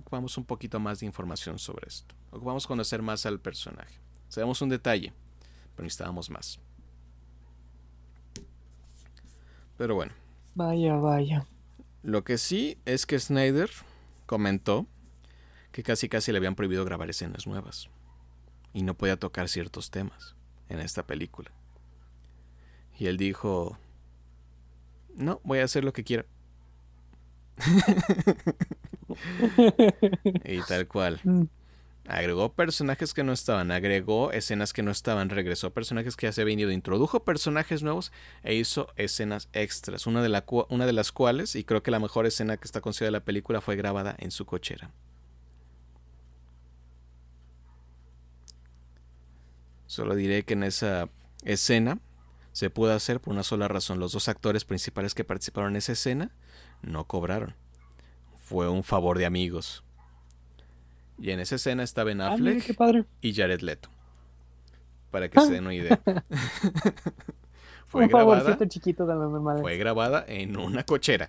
ocupamos un poquito más de información sobre esto. Ocupamos conocer más al personaje. Sabemos un detalle, pero necesitábamos más. Pero bueno. Vaya, vaya. Lo que sí es que Snyder comentó que casi casi le habían prohibido grabar escenas nuevas y no podía tocar ciertos temas en esta película. Y él dijo, no, voy a hacer lo que quiera. Y tal cual. Mm. Agregó personajes que no estaban, agregó escenas que no estaban, regresó personajes que ya se habían ido, introdujo personajes nuevos e hizo escenas extras. Una de, la, una de las cuales, y creo que la mejor escena que está considerada de la película, fue grabada en su cochera. Solo diré que en esa escena se pudo hacer por una sola razón. Los dos actores principales que participaron en esa escena no cobraron. Fue un favor de amigos. Y en esa escena estaba Ben ah, Affleck y Jared Leto. Para que se den una idea. fue, grabada, chiquito de fue grabada en una cochera.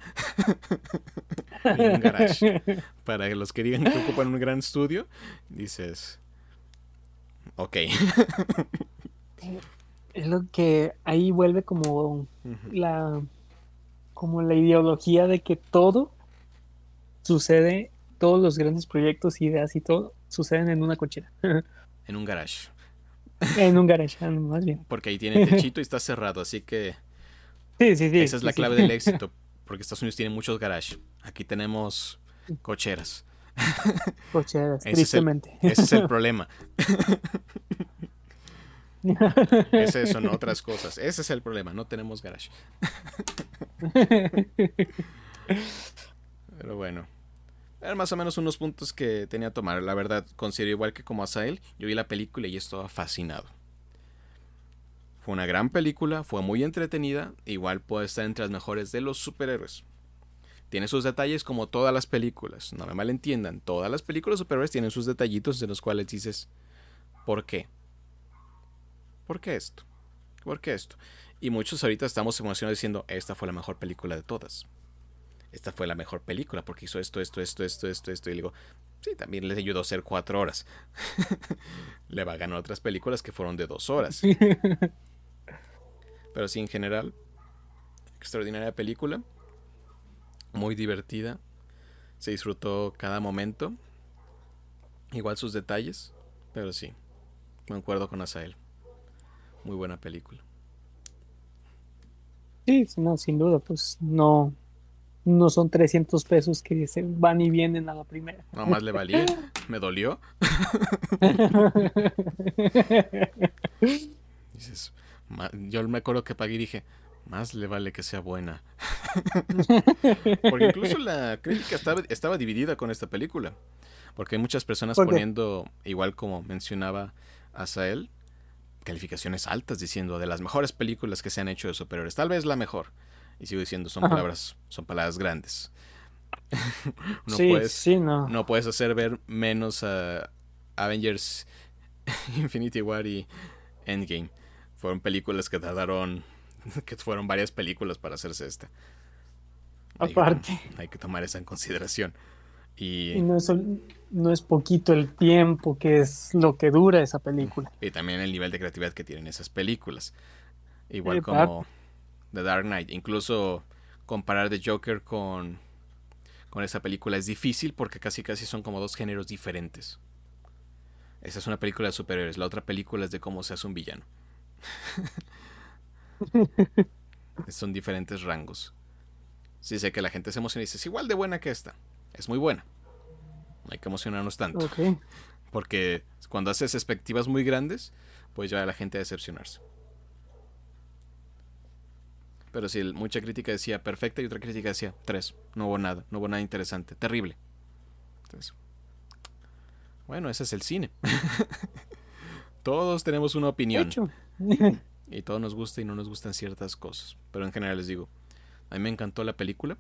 en un garage. Para los que digan que ocupan un gran estudio, dices, Ok. es lo que ahí vuelve como la como la ideología de que todo sucede, todos los grandes proyectos, ideas y todo suceden en una cochera. en un garage. En un garage, ah, más bien. Porque ahí tiene techito y está cerrado, así que sí, sí, sí, esa es la clave del éxito, porque Estados Unidos tiene muchos garages. Aquí tenemos cocheras. Cocheras, tristemente. ese es el problema. es eso, no otras cosas. Ese es el problema, no tenemos garage. Pero bueno. Eran más o menos unos puntos que tenía que tomar. La verdad, considero igual que como Asael, yo vi la película y estaba fascinado. Fue una gran película, fue muy entretenida, igual puede estar entre las mejores de los superhéroes. Tiene sus detalles como todas las películas, no me malentiendan, todas las películas superhéroes tienen sus detallitos de los cuales dices, ¿por qué? ¿Por qué esto? ¿Por qué esto? Y muchos ahorita estamos emocionados diciendo, esta fue la mejor película de todas. Esta fue la mejor película porque hizo esto, esto, esto, esto, esto, esto. Y digo, sí, también les ayudó a hacer cuatro horas. Le va a ganar otras películas que fueron de dos horas. Pero sí, en general, extraordinaria película muy divertida. Se disfrutó cada momento. Igual sus detalles, pero sí, me acuerdo con Asael. Muy buena película. Sí, no, sin duda, pues no, no son 300 pesos que se van y vienen a la primera. No más le valía, me dolió. Dices, yo me acuerdo que pagué y dije, más le vale que sea buena. Porque incluso la crítica estaba, estaba, dividida con esta película. Porque hay muchas personas poniendo, igual como mencionaba Asael, calificaciones altas diciendo de las mejores películas que se han hecho de superhéroes. Tal vez la mejor. Y sigo diciendo, son palabras, son palabras grandes. no, puedes, no. puedes hacer ver menos a Avengers Infinity War y Endgame. Fueron películas que tardaron que fueron varias películas para hacerse esta. Aparte. Hay que, tomar esa en consideración. Y, no, es, no es poquito el tiempo que es lo que dura esa película. Y también el nivel de creatividad que tienen esas películas. Igual como The Dark Knight. Incluso comparar The Joker con, con esa película es difícil porque casi casi son como dos géneros diferentes. Esa es una película de superhéroes. La otra película es de cómo se hace un villano. Son diferentes rangos. Sí sé que la gente se emociona y dice, es igual de buena que esta. Es muy buena. No hay que emocionarnos tanto. Porque cuando haces expectativas muy grandes, pues lleva a la gente a decepcionarse. Pero si mucha crítica decía perfecta y otra crítica decía tres. No hubo nada, no hubo nada interesante. Terrible. Entonces, bueno, ese es el cine. todos tenemos una opinión. y todos nos gusta y no nos gustan ciertas cosas. Pero en general les digo, a mí me encantó la película.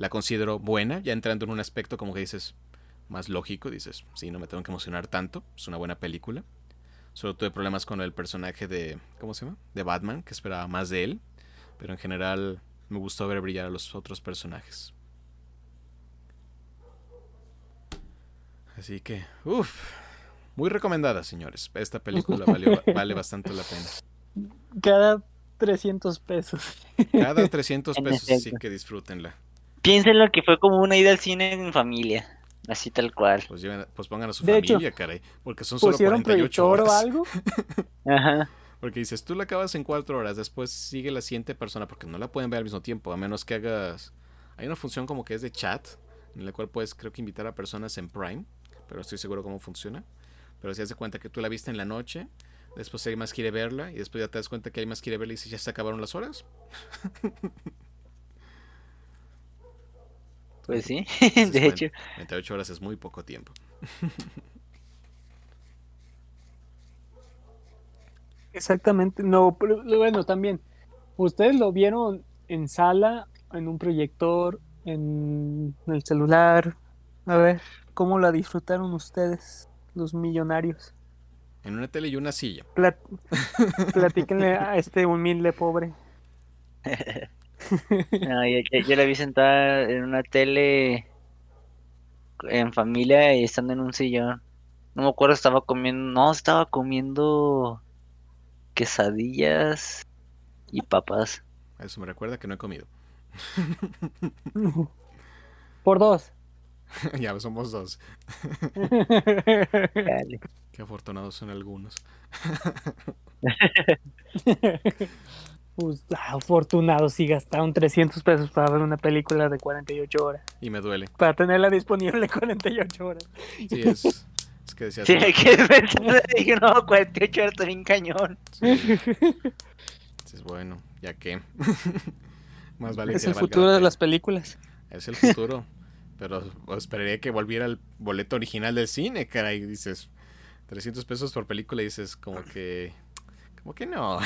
La considero buena, ya entrando en un aspecto como que dices más lógico, dices, sí, no me tengo que emocionar tanto, es una buena película. Solo tuve problemas con el personaje de, ¿cómo se llama? De Batman, que esperaba más de él. Pero en general me gustó ver brillar a los otros personajes. Así que, uff, muy recomendada, señores. Esta película vale bastante la pena. Cada 300 pesos. Cada 300 pesos, así que disfrútenla. Piénsenlo que fue como una ida al cine en familia. Así tal cual. Pues, pues pongan a su familia, caray. Porque son solo 48 horas. o algo? Ajá. Porque dices, tú la acabas en cuatro horas, después sigue la siguiente persona, porque no la pueden ver al mismo tiempo, a menos que hagas... Hay una función como que es de chat, en la cual puedes creo que invitar a personas en Prime, pero no estoy seguro cómo funciona. Pero si das cuenta que tú la viste en la noche, después alguien más quiere verla, y después ya te das cuenta que alguien más quiere verla y dices, ya se acabaron las horas. Pues sí, de hecho. 28 horas es muy poco tiempo. Exactamente, no, pero bueno, también, ustedes lo vieron en sala, en un proyector, en el celular. A ver, ¿cómo la disfrutaron ustedes, los millonarios? En una tele y una silla. platíquenle a este humilde pobre. no, yo, la vi sentada en una tele en familia y estando en un sillón. No me acuerdo, estaba comiendo, no, estaba comiendo quesadillas y papas. Eso me recuerda que no he comido. Por dos. ya somos dos. Qué afortunados son algunos. Pues, afortunados si gastaron 300 pesos para ver una película de 48 horas. Y me duele. Para tenerla disponible 48 horas. Sí, es, es que decía. Sí, que dije, no, 48 horas bien cañón. Es bueno, ya que. Más vale es el futuro de las películas. Es el futuro. Pero esperaría que volviera el boleto original del cine, caray. Dices, 300 pesos por película y dices, como que. Como que no.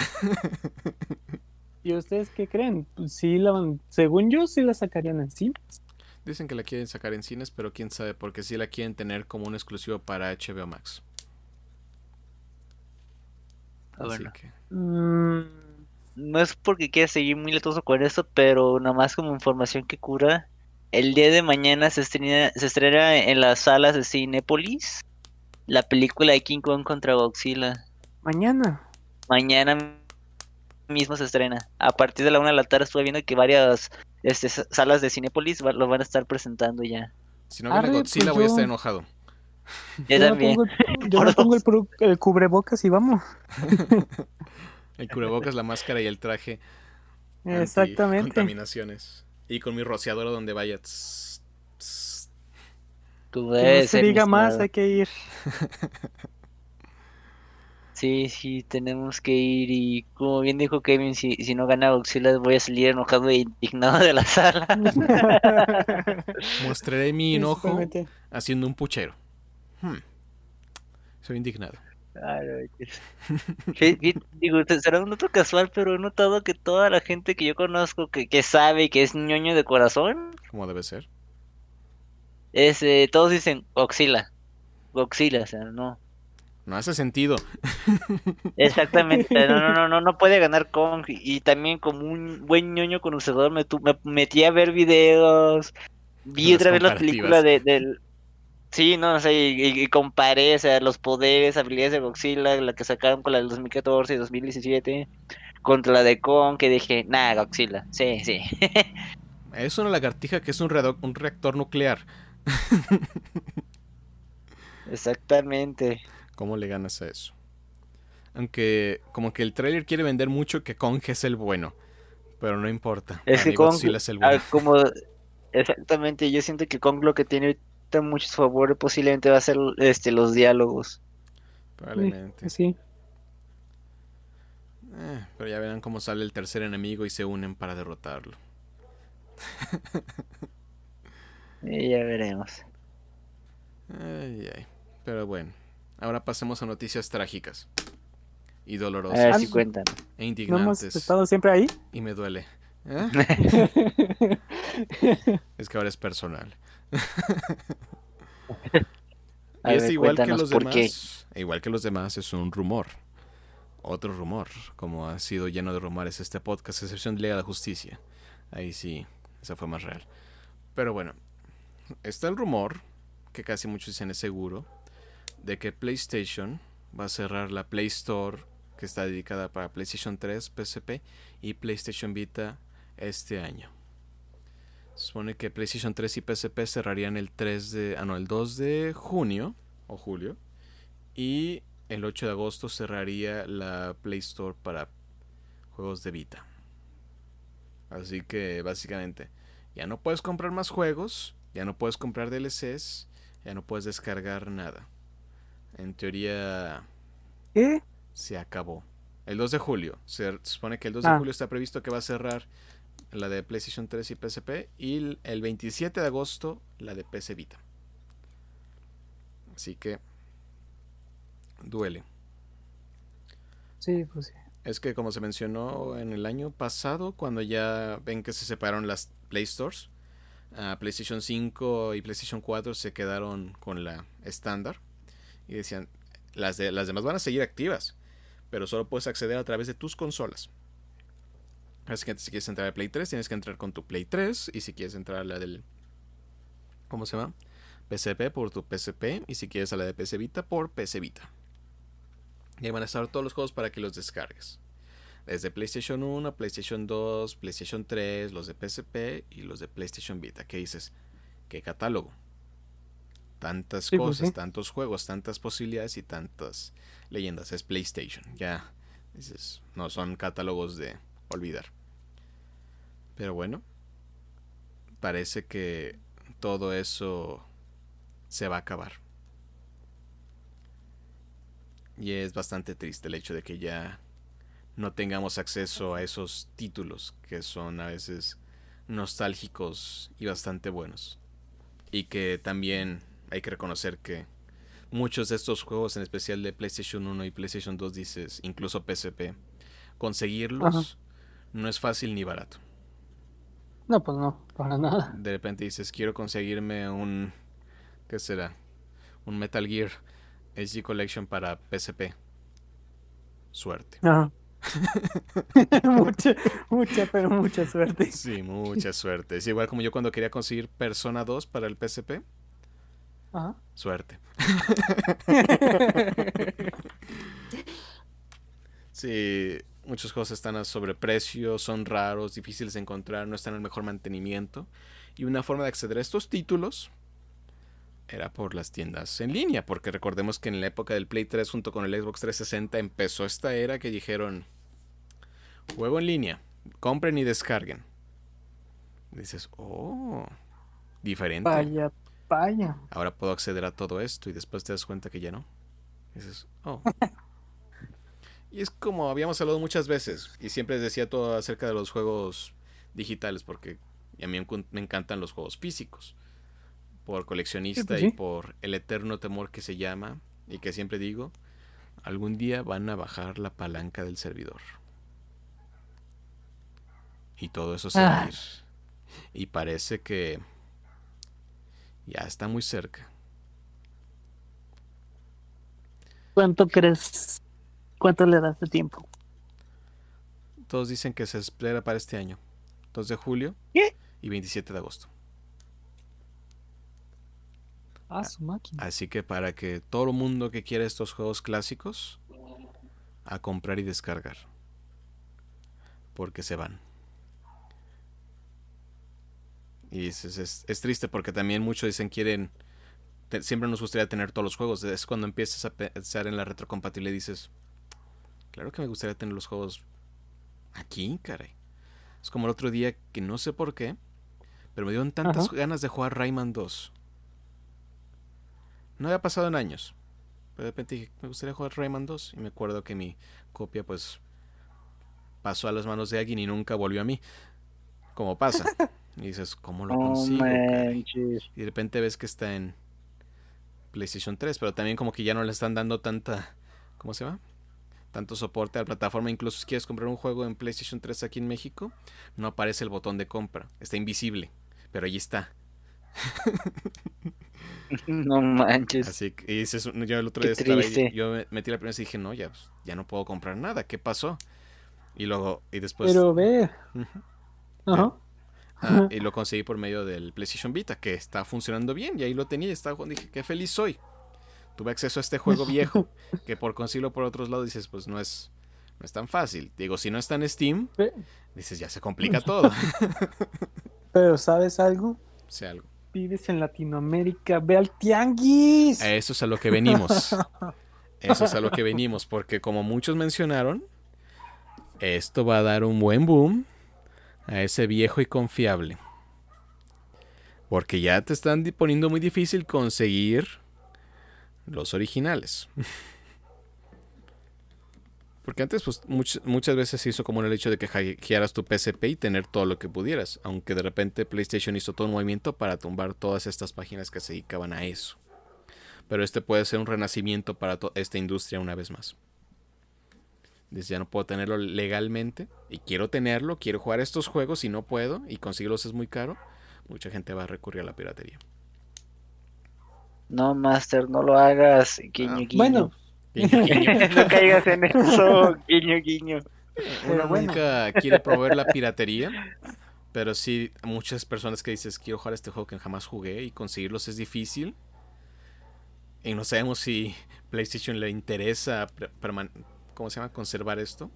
¿Y ustedes qué creen? Pues sí, la, según yo, sí la sacarían en cines. Dicen que la quieren sacar en cines, pero quién sabe, porque sí la quieren tener como un exclusivo para HBO Max. Así que... Mm, no es porque quiera seguir muy letoso con eso, pero nada más como información que cura. El día de mañana se estrena, se estrena en las salas de Cinepolis la película de King Kong contra Godzilla. Mañana. Mañana mismo se estrena. A partir de la una de la tarde estuve viendo que varias este, salas de Cinepolis lo van a estar presentando ya. Si no viene Godzilla pues voy a estar enojado. Yo, también. yo no pongo el, cubrebocas y vamos. el cubrebocas, la máscara y el traje. Exactamente. Contaminaciones. Y con mi rociador donde vaya. Tú ves, no se diga más, hay que ir. Sí, sí, tenemos que ir y como bien dijo Kevin, si, si no gana Godzilla voy a salir enojado e indignado de la sala. Mostraré mi enojo haciendo un puchero. Hmm. Soy indignado. Claro, digo, será un otro casual, pero he notado que toda la gente que yo conozco que, que sabe que es ñoño de corazón. Como debe ser. Es, eh, todos dicen Godzilla. Godzilla, o sea, no. No hace sentido. Exactamente, no, no, no, no, no puede ganar Kong. Y también como un buen ñoño conocedor me, me metí a ver videos, vi otra vez la película de, del... Sí, no, o sea, y, comparé, o sea, los poderes, habilidades de Godzilla, la que sacaron con la del 2014 y 2017, contra la de Kong, que dije, nada, Godzilla, sí, sí. es una lagartija que es un, un reactor nuclear. Exactamente. ¿Cómo le ganas a eso? Aunque como que el trailer quiere vender mucho que Kong es el bueno. Pero no importa. Es que Kong, es el bueno. Ah, como, exactamente, yo siento que Kong lo que tiene muchos favores posiblemente va a ser este, los diálogos. Probablemente. Sí. Eh, pero ya verán cómo sale el tercer enemigo y se unen para derrotarlo. y ya veremos. Ay, ay. Pero bueno, ahora pasemos a noticias trágicas y dolorosas. A cuentan. E indignantes. hemos estado siempre ahí? Y me duele. ¿Eh? es que ahora es personal. y es igual que los demás. Igual que los demás, es un rumor. Otro rumor, como ha sido lleno de rumores este podcast, excepción de Liga de Justicia. Ahí sí, esa fue más real. Pero bueno, está el rumor, que casi muchos dicen es seguro, de que PlayStation va a cerrar la Play Store, que está dedicada para PlayStation 3, PSP y PlayStation Vita este año. Se supone que PlayStation 3 y PSP cerrarían el 3 de, ah, no, el 2 de junio o julio y el 8 de agosto cerraría la Play Store para juegos de Vita. Así que básicamente ya no puedes comprar más juegos, ya no puedes comprar DLCs, ya no puedes descargar nada. En teoría ¿Qué? se acabó. El 2 de julio. Se supone que el 2 de ah. julio está previsto que va a cerrar la de PlayStation 3 y PSP, y el 27 de agosto la de PC Vita. Así que duele. Sí, pues sí. Es que como se mencionó en el año pasado, cuando ya ven que se separaron las Play Stores, PlayStation 5 y PlayStation 4 se quedaron con la estándar y decían, las, de, las demás van a seguir activas, pero solo puedes acceder a través de tus consolas. Así que si quieres entrar a Play 3, tienes que entrar con tu Play 3. Y si quieres entrar a la del. ¿Cómo se llama? PSP por tu PSP. Y si quieres a la de PC Vita por PC Vita. Y ahí van a estar todos los juegos para que los descargues. Desde PlayStation 1, PlayStation 2, PlayStation 3, los de PSP y los de PlayStation Vita. ¿Qué dices? ¿Qué catálogo? Tantas pues cosas, tantos juegos, tantas posibilidades y tantas leyendas. Es PlayStation. Ya dices, no son catálogos de olvidar. Pero bueno, parece que todo eso se va a acabar. Y es bastante triste el hecho de que ya no tengamos acceso a esos títulos que son a veces nostálgicos y bastante buenos. Y que también hay que reconocer que muchos de estos juegos, en especial de PlayStation 1 y PlayStation 2, dices, incluso PSP, conseguirlos no es fácil ni barato. No, pues no, para nada. De repente dices, quiero conseguirme un... ¿Qué será? Un Metal Gear HD Collection para PSP. Suerte. Ajá. mucha, mucha, pero mucha suerte. Sí, mucha suerte. Es igual como yo cuando quería conseguir Persona 2 para el PSP. Ajá. Suerte. sí, muchos juegos están a sobreprecio, son raros, difíciles de encontrar, no están en el mejor mantenimiento. Y una forma de acceder a estos títulos era por las tiendas en línea, porque recordemos que en la época del Play 3 junto con el Xbox 360 empezó esta era que dijeron, juego en línea, compren y descarguen. dices, oh, diferente. Vaya, Ahora puedo acceder a todo esto y después te das cuenta que ya no. dices, oh. Y es como habíamos hablado muchas veces, y siempre decía todo acerca de los juegos digitales, porque a mí me encantan los juegos físicos, por coleccionista pues y por el eterno temor que se llama, y que siempre digo, algún día van a bajar la palanca del servidor. Y todo eso se va a ah. ir. Y parece que ya está muy cerca. ¿Cuánto crees ¿Cuánto le das de tiempo? Todos dicen que se espera para este año. 2 de julio y 27 de agosto. Ah, su máquina. Así que para que todo el mundo que quiera estos juegos clásicos a comprar y descargar. Porque se van. Y es, es, triste porque también muchos dicen quieren siempre nos gustaría tener todos los juegos. Es cuando empiezas a pensar en la retrocompatibilidad y dices, claro que me gustaría tener los juegos aquí, caray. Es como el otro día que no sé por qué, pero me dieron tantas ganas de jugar Rayman 2. No había pasado en años. Pero de repente dije, me gustaría jugar Rayman 2. Y me acuerdo que mi copia, pues, pasó a las manos de alguien y nunca volvió a mí. Como pasa. Y dices, ¿cómo lo consigo? y de repente ves que está en PlayStation 3, pero también como que ya no le están dando tanta, ¿cómo se llama? Tanto soporte a la plataforma. Incluso si quieres comprar un juego en PlayStation 3 aquí en México, no aparece el botón de compra. Está invisible, pero allí está. No manches. Así que yo el otro día estaba ahí, yo metí la primera y dije, no, ya, pues, ya no puedo comprar nada. ¿Qué pasó? Y luego, y después. Pero ve. Ajá. Ah, y lo conseguí por medio del PlayStation Vita, que está funcionando bien. Y ahí lo tenía y estaba Dije, qué feliz soy. Tuve acceso a este juego viejo, que por conseguirlo por otros lados dices, pues no es, no es tan fácil. Digo, si no está en Steam, dices, ya se complica todo. Pero ¿sabes algo? Sé algo. Vives en Latinoamérica, ve al tianguis. Eso es a lo que venimos. Eso es a lo que venimos, porque como muchos mencionaron, esto va a dar un buen boom a ese viejo y confiable. Porque ya te están poniendo muy difícil conseguir los originales. Porque antes, pues, muchas veces se hizo como el hecho de que hackearas tu PSP y tener todo lo que pudieras. Aunque de repente PlayStation hizo todo un movimiento para tumbar todas estas páginas que se dedicaban a eso. Pero este puede ser un renacimiento para esta industria una vez más. Dice, ya no puedo tenerlo legalmente y quiero tenerlo, quiero jugar estos juegos y no puedo y conseguirlos es muy caro. Mucha gente va a recurrir a la piratería. No, Master, no lo hagas, guiño, ah, guiño. Bueno, no caigas en eso, guiño, guiño. Uno nunca quiere promover la piratería, pero sí, muchas personas que dices, quiero jugar este juego que jamás jugué y conseguirlos es difícil. Y no sabemos si PlayStation le interesa ¿cómo se llama? Conservar esto.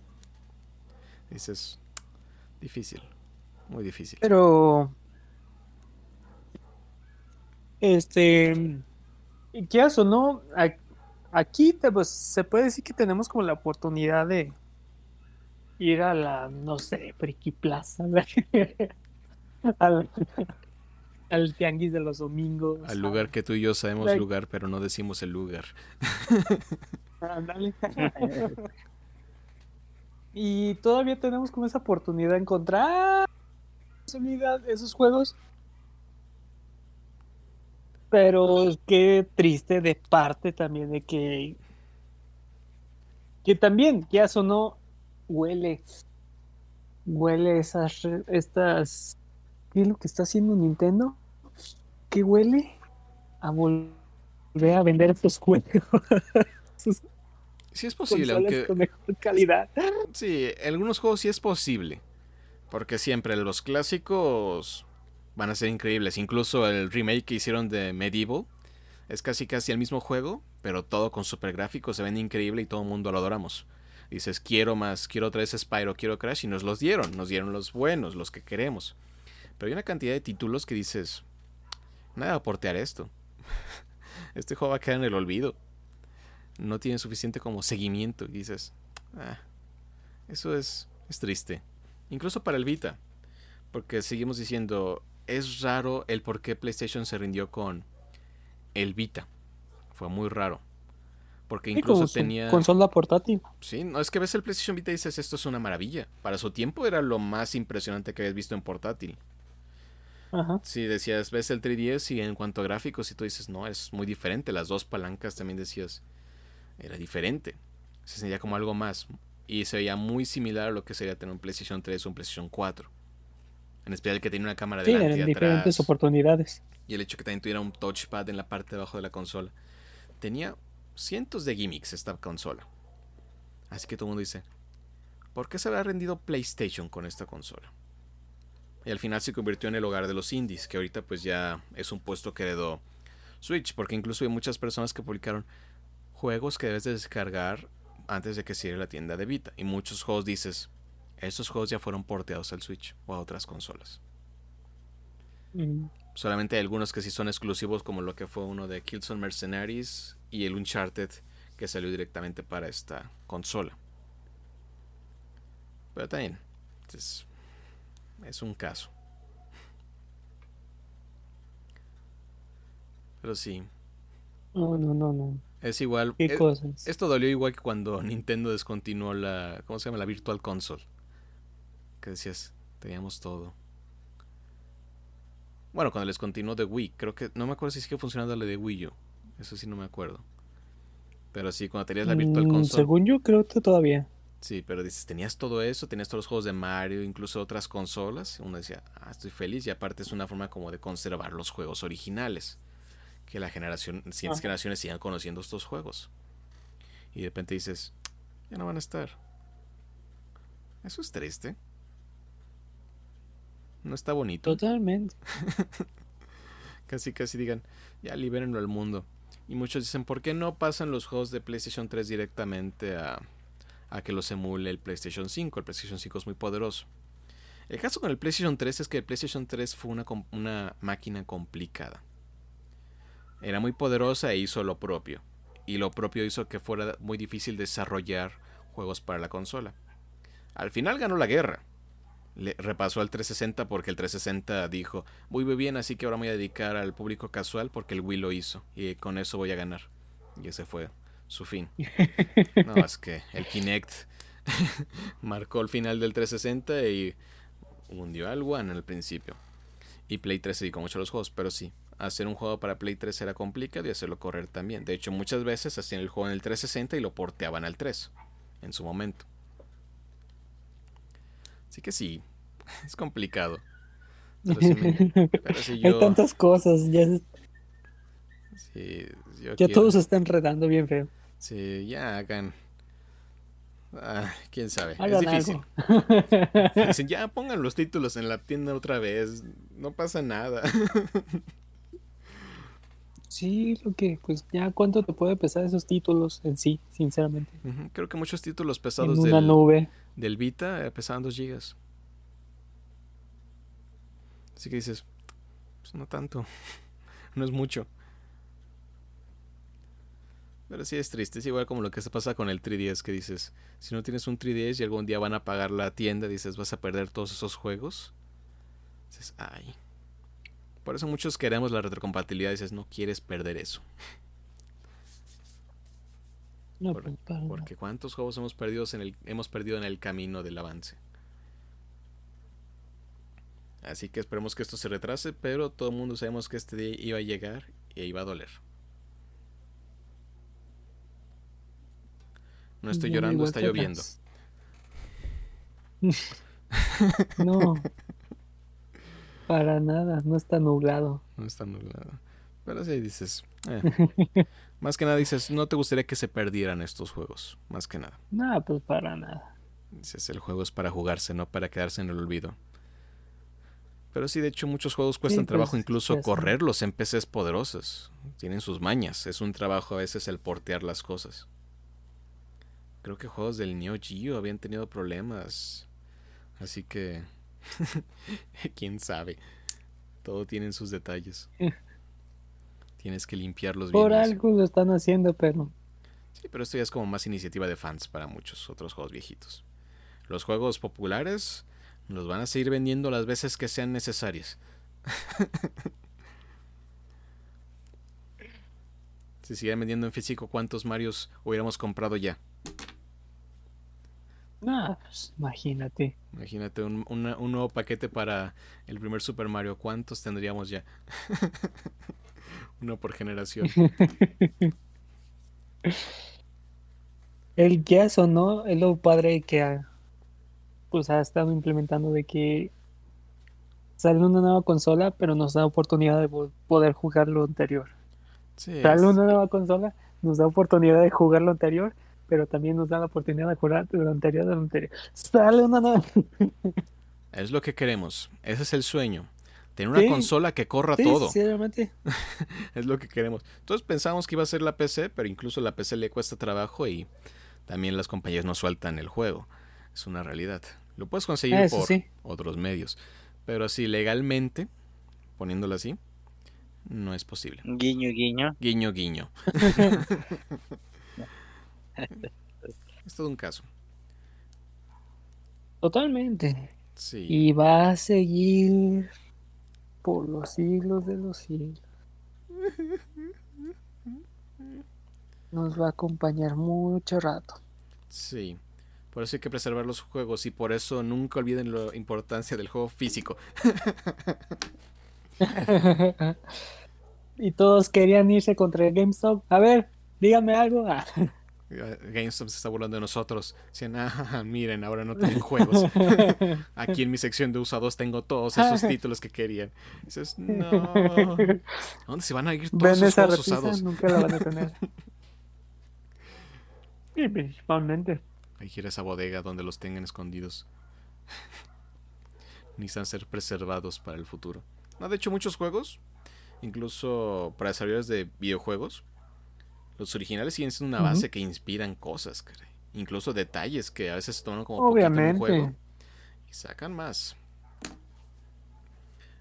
Dices, difícil, muy difícil. Pero, este, ¿qué haces no? Aquí pues, se puede decir que tenemos como la oportunidad de ir a la, no sé, Friki Plaza, al, al tianguis de los domingos. Al lugar que tú y yo sabemos lugar, pero no decimos el lugar. y todavía tenemos como esa oportunidad de encontrar esos juegos. Pero qué triste de parte también de que. Que también, ya no huele. Huele esas. Estas. ¿Qué es lo que está haciendo Nintendo? ¿Qué huele? A volver a vender estos juegos. Sí es posible, aunque... calidad. Sí, algunos juegos sí es posible. Porque siempre los clásicos van a ser increíbles. Incluso el remake que hicieron de Medieval es casi casi el mismo juego, pero todo con super gráficos, se ven increíble y todo el mundo lo adoramos. Dices, quiero más, quiero otra vez Spyro, quiero Crash, y nos los dieron, nos dieron los buenos, los que queremos. Pero hay una cantidad de títulos que dices, nada va a portear esto. este juego va a quedar en el olvido no tiene suficiente como seguimiento. Y dices, ah, eso es, es triste. Incluso para el Vita. Porque seguimos diciendo, es raro el por qué PlayStation se rindió con el Vita. Fue muy raro. Porque incluso tenía. Consola portátil. Sí, no, es que ves el PlayStation Vita y dices, esto es una maravilla. Para su tiempo era lo más impresionante que habías visto en portátil. Ajá. Si decías, ves el 3DS y en cuanto a gráficos, y tú dices, no, es muy diferente. Las dos palancas también decías, era diferente. Se sentía como algo más. Y se veía muy similar a lo que sería tener un PlayStation 3 o un PlayStation 4. En especial que tenía una cámara de y diferentes oportunidades. Y el hecho que también tuviera un touchpad en la parte de abajo de la consola. Tenía cientos de gimmicks esta consola. Así que todo el mundo dice, ¿por qué se habrá rendido PlayStation con esta consola? Y al final se convirtió en el hogar de los indies, que ahorita pues ya es un puesto que heredó Switch, porque incluso hay muchas personas que publicaron, juegos que debes de descargar antes de que cierre la tienda de Vita. Y muchos juegos dices, estos juegos ya fueron porteados al Switch o a otras consolas. Mm. Solamente hay algunos que sí son exclusivos, como lo que fue uno de Killzone Mercenaries y el Uncharted que salió directamente para esta consola. Pero también es, es un caso. Pero sí. No, no, no, no. Es igual. ¿Qué es- cosas? Esto dolió igual que cuando Nintendo descontinuó la. ¿Cómo se llama? La Virtual Console. Que decías, teníamos todo. Bueno, cuando les continuó de Wii, creo que. No me acuerdo si sigue funcionando la de Wii U. Eso sí no me acuerdo. Pero sí, cuando tenías la Virtual Mm, Console. según yo creo que todavía. Sí, pero dices, tenías todo eso, tenías todos los juegos de Mario, incluso otras consolas. Uno decía, ah, estoy feliz. Y aparte es una forma como de conservar los juegos originales. Que la generación, siguientes generaciones sigan conociendo estos juegos. Y de repente dices, ya no van a estar. Eso es triste. No está bonito. Totalmente. Casi, casi digan, ya libérenlo al mundo. Y muchos dicen, ¿por qué no pasan los juegos de PlayStation 3 directamente a, a que los emule el PlayStation 5? El PlayStation 5 es muy poderoso. El caso con el PlayStation 3 es que el PlayStation 3 fue una, máquina complicada. Era muy poderosa e hizo lo propio. Y lo propio hizo que fuera muy difícil desarrollar juegos para la consola. Al final ganó la guerra. Repasó al 360 porque el 360 dijo, muy bien, así que ahora me voy a dedicar al público casual porque el Wii lo hizo y con eso voy a ganar. Y ese fue su fin. No, es que el Kinect marcó el final del 360 y hundió al One al principio. Y Play 3 se dedicó mucho a los juegos, pero sí, hacer un juego para Play 3 era complicado y hacerlo correr también. De hecho, muchas veces hacían el juego en el 360 y lo porteaban al 3 en su momento. Así que sí, es complicado. Pero sí, me- pero sí Hay tantas cosas, ya, sí, yo ya quiero- todo se está enredando bien feo. Sí, ya hagan. Ah, quién sabe. es Hagan difícil. algo. Dicen, ya pongan los títulos en la tienda otra vez. No pasa nada. Sí, lo que, pues ya cuánto te puede pesar esos títulos en sí, sinceramente. Creo que muchos títulos En pesados una del, nube. del Vita eh, pesaban 2 gigas. Así que dices, pues no tanto. no es mucho. Pero sí es triste, es igual como lo que se pasa con el 3DS que dices, si no tienes un 3DS y algún día van a pagar la tienda, dices, vas a perder todos esos juegos. Dices, ay. Por eso muchos queremos la retrocompatibilidad, dices, no quieres perder eso. No, por- pues. Porque cuántos juegos hemos perdido en el, hemos perdido en el camino del avance. Así que esperemos que esto se retrase, pero todo el mundo sabemos que este día iba a llegar y iba a doler. No estoy llorando, está lloviendo. No. Para nada, no está nublado. No está nublado. Pero sí dices. eh. Más que nada dices, no te gustaría que se perdieran estos juegos. Más que nada. Nada, pues para nada. Dices, el juego es para jugarse, no para quedarse en el olvido. Pero sí, de hecho, muchos juegos cuestan pues, trabajo incluso correrlos en PCs poderosos. Tienen sus mañas. Es un trabajo a veces el portear las cosas. Creo que juegos del Neo Geo habían tenido problemas. Así que. Quién sabe. Todo tiene sus detalles. Tienes que limpiarlos bien. Por algo lo están haciendo, pero Sí, pero esto ya es como más iniciativa de fans para muchos otros juegos viejitos. Los juegos populares los van a seguir vendiendo las veces que sean necesarias. si siguen vendiendo en físico, ¿cuántos Marios hubiéramos comprado ya? Nada, pues imagínate. Imagínate un, una- un nuevo paquete para el primer Super Mario. ¿Cuántos tendríamos ya? Uno por generación. El ya o no es lo padre que ha, pues ha estado implementando de que sale una nueva consola, pero nos da oportunidad de poder jugar lo anterior. Sí, Sale es- una nueva consola, nos da oportunidad de jugar lo anterior, pero también nos da la oportunidad de jugar lo anterior de lo anterior. Sale una nueva. es lo que queremos. Ese es el sueño. Tener una Sí. consola que corra Sí, todo. sinceramente. Es lo que queremos. Entonces pensamos que iba a ser la PC, pero incluso la PC le cuesta trabajo y también las compañías no sueltan el juego. Es una realidad. Lo puedes conseguir Eso por sí. otros medios. Pero así, legalmente, poniéndolo así, no es posible. Guiño, guiño. Guiño, guiño. es todo un caso. Totalmente. Sí. Y va a seguir por los siglos de los siglos. Nos va a acompañar mucho rato. Sí. Por eso hay que preservar los juegos y por eso nunca olviden la importancia del juego físico. y todos querían irse contra el GameStop. A ver, dígame algo. Ah. GameStop se está burlando de nosotros. Dicen, ah, miren, ahora no tienen juegos. Aquí en mi sección de usados tengo todos esos títulos que querían. dices, no. dónde se van a ir todos esos juegos usados? Nunca la van a tener. sí, principalmente. Hay que ir a esa bodega donde los tengan escondidos. Necesitan ser preservados para el futuro. No, de hecho, muchos juegos, incluso para desarrolladores de videojuegos, los originales siguen siendo una base que inspiran cosas, Incluso detalles que a veces se toman como Obviamente. un juego y sacan más.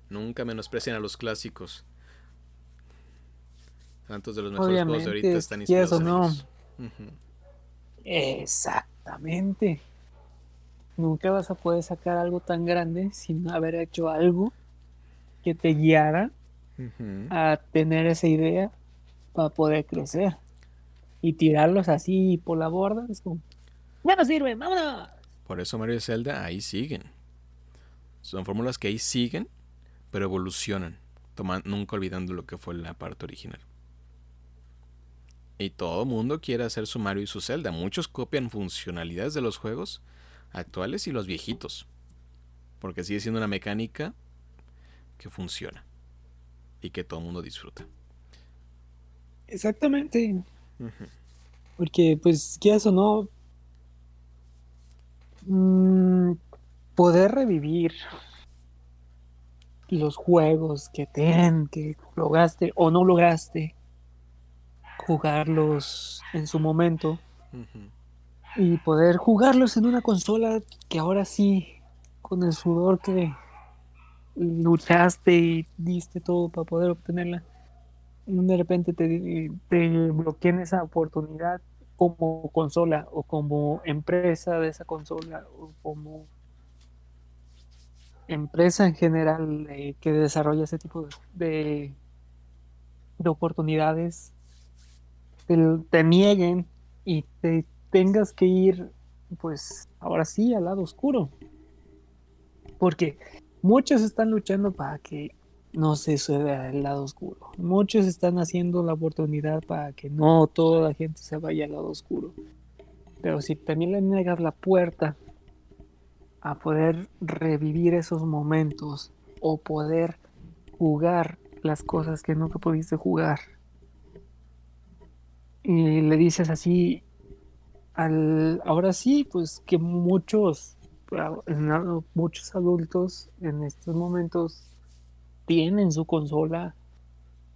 Nunca menosprecien a los clásicos. Tantos de los mejores juegos de ahorita están inspirados no. Exactamente. Nunca vas a poder sacar algo tan grande sin haber hecho algo que te guiara a tener esa idea para poder crecer y tirarlos así por la borda, es como, ya no sirve, vámonos. Por eso Mario y Zelda ahí siguen. Son fórmulas que ahí siguen, pero evolucionan, nunca olvidando lo que fue la parte original. Y todo mundo quiere hacer su Mario y su Zelda. Muchos copian funcionalidades de los juegos actuales y los viejitos. Porque sigue siendo una mecánica que funciona y que todo el mundo disfruta. Exactamente. Porque, pues, ¿qué eso no? Mm, poder revivir los juegos que ten, que lograste o no lograste jugarlos en su momento y poder jugarlos en una consola que ahora sí, con el sudor que luchaste y diste todo para poder obtenerla de repente te, te bloqueen esa oportunidad como consola o como empresa de esa consola o como empresa en general que desarrolla ese tipo de, de oportunidades te, te, nieguen y te tengas que ir pues ahora sí al lado oscuro. Porque muchos están luchando para que no se sube al lado oscuro. Muchos están haciendo la oportunidad para que no toda la gente se vaya al lado oscuro. Pero si también le niegas la puerta a poder revivir esos momentos o poder jugar las cosas que nunca pudiste jugar y le dices así al ahora sí pues que muchos muchos adultos en estos momentos tienen su consola,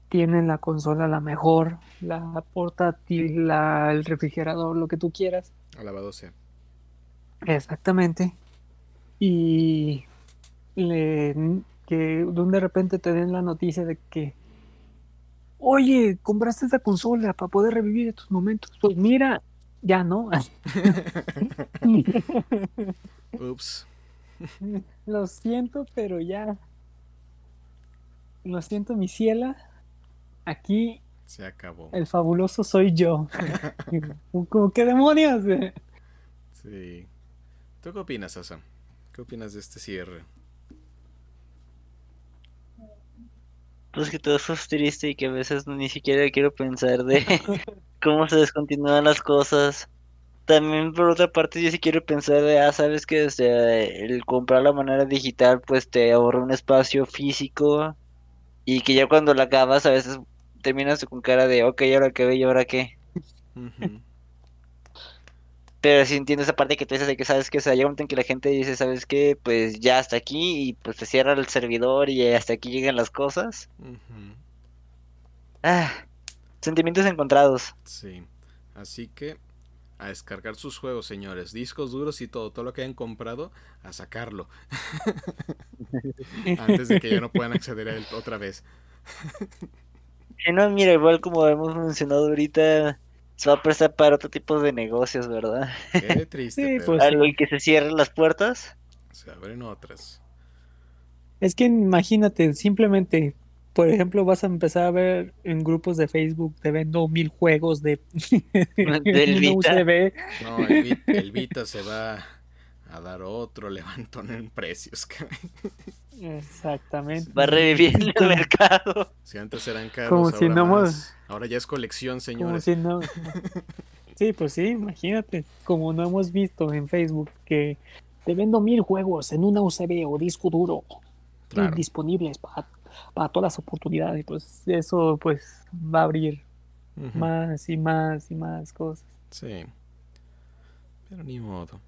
tienen la consola la mejor, la portátil, la, el refrigerador, lo que tú quieras. Alabado sea. Exactamente. Y le, que de repente te den la noticia de que, oye, compraste esa consola para poder revivir estos momentos. Pues mira, ya no. Ups. Lo siento, pero ya lo siento, mi ciela. Aquí. Se acabó. El fabuloso soy yo. ¿Cómo qué demonios? Sí. ¿Tú qué opinas, Asa? ¿Qué opinas de este cierre? Pues que todo eso es triste y que a veces ni siquiera quiero pensar de cómo se descontinúan las cosas. También por otra parte yo sí quiero pensar de, ah, sabes que desde el comprar la manera digital pues te ahorra un espacio físico y que ya cuando la acabas a veces terminas con cara de, ok, ahora qué ve y ahora qué. Pero si entiendo esa parte que tú dices de que sabes que o sea, llega un momento en que la gente dice, ¿sabes qué? Pues ya hasta aquí y pues se cierra el servidor y hasta aquí llegan las cosas. Ah, sentimientos encontrados. Sí, así que a descargar sus juegos, señores. Discos duros y todo, todo lo que hayan comprado, a sacarlo. Antes de que ya no puedan acceder a él otra vez. Si no, mira, igual como hemos mencionado ahorita, se va a prestar para otro tipo de negocios, ¿verdad? Qué triste. sí, pues, Algo y que se cierren las puertas. Se abren otras. Es que imagínate, simplemente, por ejemplo, vas a empezar a ver en grupos de Facebook te vendo mil juegos de del Vita. No, el, el Vita se va a dar otro levantón en precios. Exactamente. Va a revivir el mercado. Si antes eran caros, Como ahora, si no ahora ya es colección, señores. Si no... Sí, pues sí, imagínate. Como no hemos visto en Facebook que te vendo mil juegos en una USB o disco duro disponibles para, para todas las oportunidades. Pues eso pues va a abrir más y más y más cosas. Sí. Pero ni modo.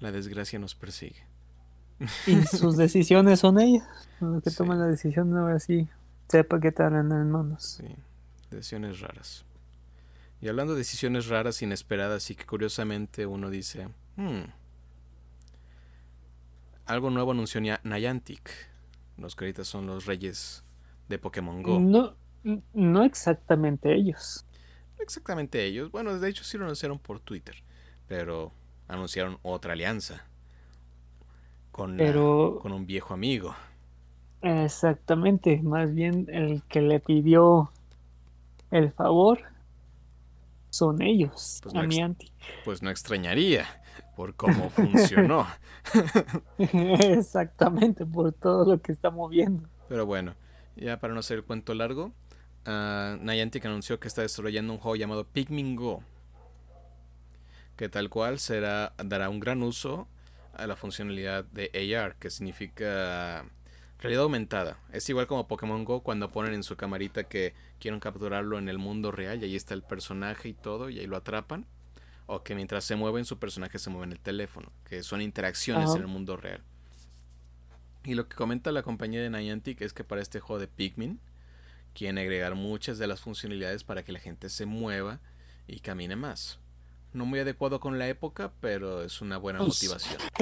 La desgracia nos persigue. Y sus decisiones son ellas. Los que toman la decisión ahora sí sepa qué tal en manos. Sí, decisiones raras. Y hablando de decisiones raras, inesperadas y que curiosamente uno dice, hmm, algo nuevo anunció Niantic. Los que ahorita son los reyes de Pokémon Go. No, no exactamente ellos. No exactamente ellos. Bueno, de hecho sí lo anunciaron por Twitter. Pero anunciaron otra alianza con, con un viejo amigo. Exactamente, más bien el que le pidió el favor son ellos, pues no, pues no extrañaría por cómo funcionó. Exactamente, por todo lo que está moviendo. Pero bueno, ya para no hacer el cuento largo, uh, Niantic anunció que está desarrollando un juego llamado Pikmin Go que tal cual será, dará un gran uso a la funcionalidad de AR, que significa realidad aumentada. Es igual como Pokémon Go cuando ponen en su camarita que quieren capturarlo en el mundo real y ahí está el personaje y todo y ahí lo atrapan. O que mientras se mueven su personaje se mueve en el teléfono, que son interacciones en el mundo real. Y lo que comenta la compañía de Niantic es que para este juego de Pikmin quieren agregar muchas de las funcionalidades para que la gente se mueva y camine más no muy adecuado con la época, pero es una buena motivación.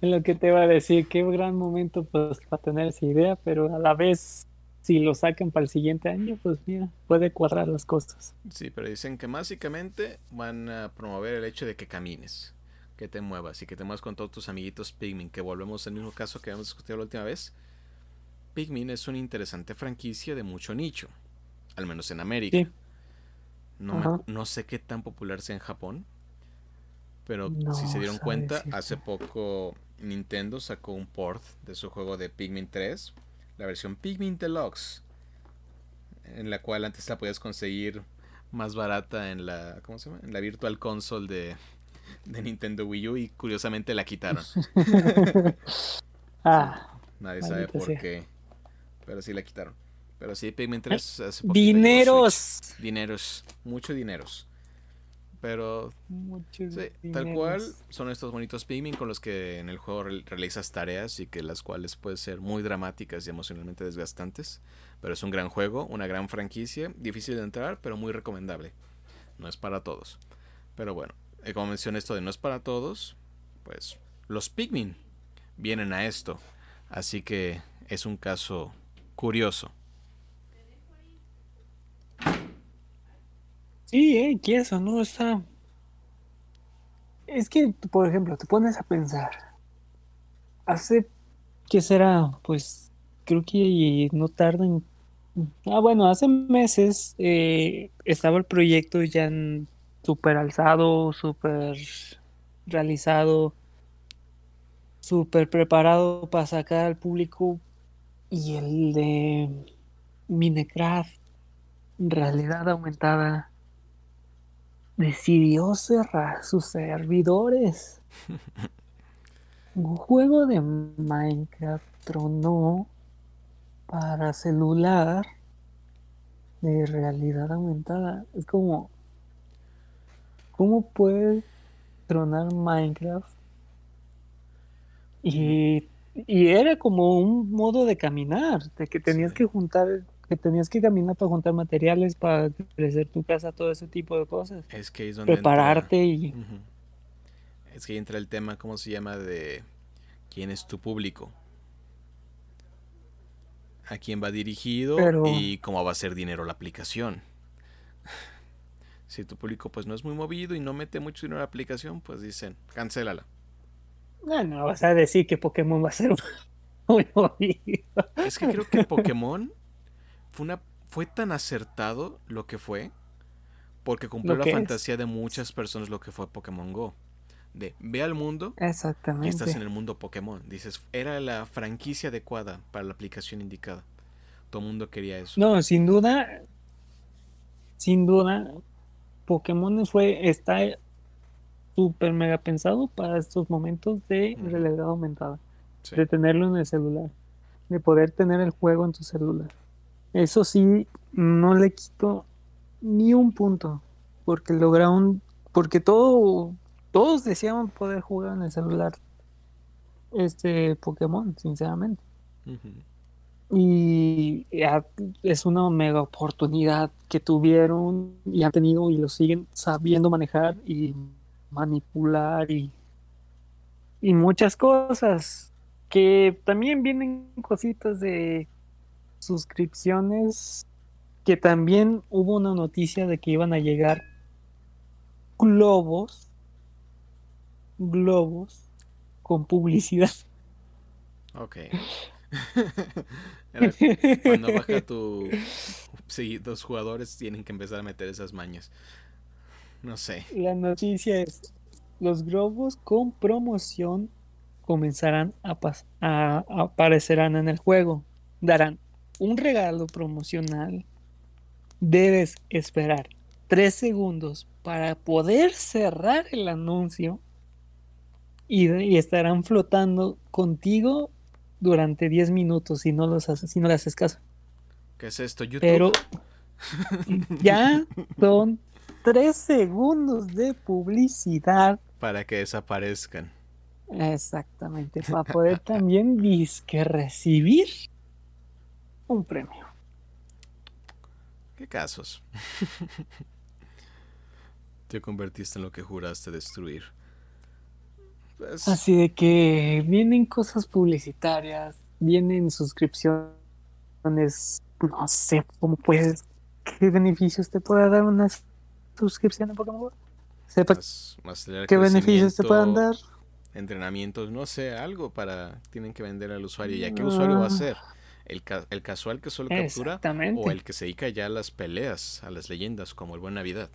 En lo, que, te iba a decir, qué gran momento pues para tener esa idea, pero a la vez si lo sacan para el siguiente año, pues mira, puede cuadrar las cosas. Sí, pero dicen que básicamente van a promover el hecho de que camines, que te muevas y que te muevas con todos tus amiguitos Pikmin, que volvemos al mismo caso que habíamos discutido la última vez. Pikmin es una interesante franquicia de mucho nicho, al menos en América. No, no sé qué tan popular sea en Japón. Pero si se dieron cuenta, hace poco Nintendo sacó un port de su juego de Pikmin 3, la versión Pikmin Deluxe, en la cual antes la podías conseguir más barata en la, ¿cómo se llama? En la Virtual Console de, de Nintendo Wii U y curiosamente la quitaron. ah, Nadie sabe por qué, pero sí la quitaron. Pero sí, Pikmin 3 hace Dineros. Dineros. Mucho dineros. Pero tal cual son estos bonitos Pikmin con los que en el juego realizas tareas y que las cuales pueden ser muy dramáticas y emocionalmente desgastantes. Pero es un gran juego, una gran franquicia, difícil de entrar, pero muy recomendable. No es para todos. Pero bueno, eh, como mencioné esto de no es para todos, pues los Pikmin vienen a esto. Así que es un caso curioso. Sí, eh, que eso, ¿no? Está. Es que, por ejemplo, te pones a pensar. Hace. ¿Qué será? Pues creo que no tardan. Ah, bueno, hace meses eh, estaba el proyecto ya súper alzado, súper realizado, súper preparado para sacar al público. Y el de Minecraft, realidad aumentada decidió cerrar sus servidores. Un juego de Minecraft tronó para celular de realidad aumentada. Es como, ¿cómo puede tronar Minecraft? Y, y era como un modo de caminar, de que tenías que juntar que tenías que caminar para juntar materiales, para crecer tu casa, todo ese tipo de cosas. Es que es donde Prepararte y... Es que entra el tema, ¿cómo se llama? De quién es tu público. a quién va dirigido y cómo va a ser dinero la aplicación. Si tu público pues no es muy movido y no mete mucho dinero en la aplicación, pues dicen, cancélala. No, no vas a decir que Pokémon va a ser muy movido. Es que creo que Pokémon fue una fue tan acertado lo que fue porque cumplió la fantasía de muchas personas lo que fue Pokémon Go. De ve al mundo Exactamente. y estás en el mundo Pokémon. Dices, era la franquicia adecuada para la aplicación indicada. Todo el mundo quería eso. No, sin duda, sin duda, Pokémon fue, está súper mega pensado para estos momentos de realidad aumentada. De tenerlo en el celular. De poder tener el juego en tu celular. Eso sí, no le quito ni un punto. Porque lograron. Porque todo. Todos deseaban poder jugar en el celular. Este Pokémon, sinceramente. Y es una mega oportunidad que tuvieron y han tenido y lo siguen sabiendo manejar y manipular y, y muchas cosas. Que también vienen cositas de suscripciones que también hubo una noticia de que iban a llegar globos, globos con publicidad. Ok. cuando baja tu... Sí, los jugadores tienen que empezar a meter esas mañas. No sé. La noticia es, los globos con promoción comenzarán a, a aparecerán en el juego. Darán un regalo promocional, debes esperar tres segundos para poder cerrar el anuncio y, estarán flotando contigo durante 10 minutos si no, los si no le haces caso. ¿Qué es esto, YouTube? Pero ya son tres segundos de publicidad. Para que desaparezcan. Exactamente, para poder también disque recibir un premio. ¿Qué casos? Te convertiste en lo que juraste destruir. Pues Así de que vienen cosas publicitarias, vienen suscripciones, no sé cómo puedes, qué beneficios te puede dar una suscripción a Pokémon Sepa qué beneficios te puedan dar. Entrenamientos, no sé, algo para tienen que vender al usuario. ¿Y a qué usuario va a ser? El, el casual que solo captura o el que se dedica ya a las peleas, a las leyendas, como el Buen Navidad.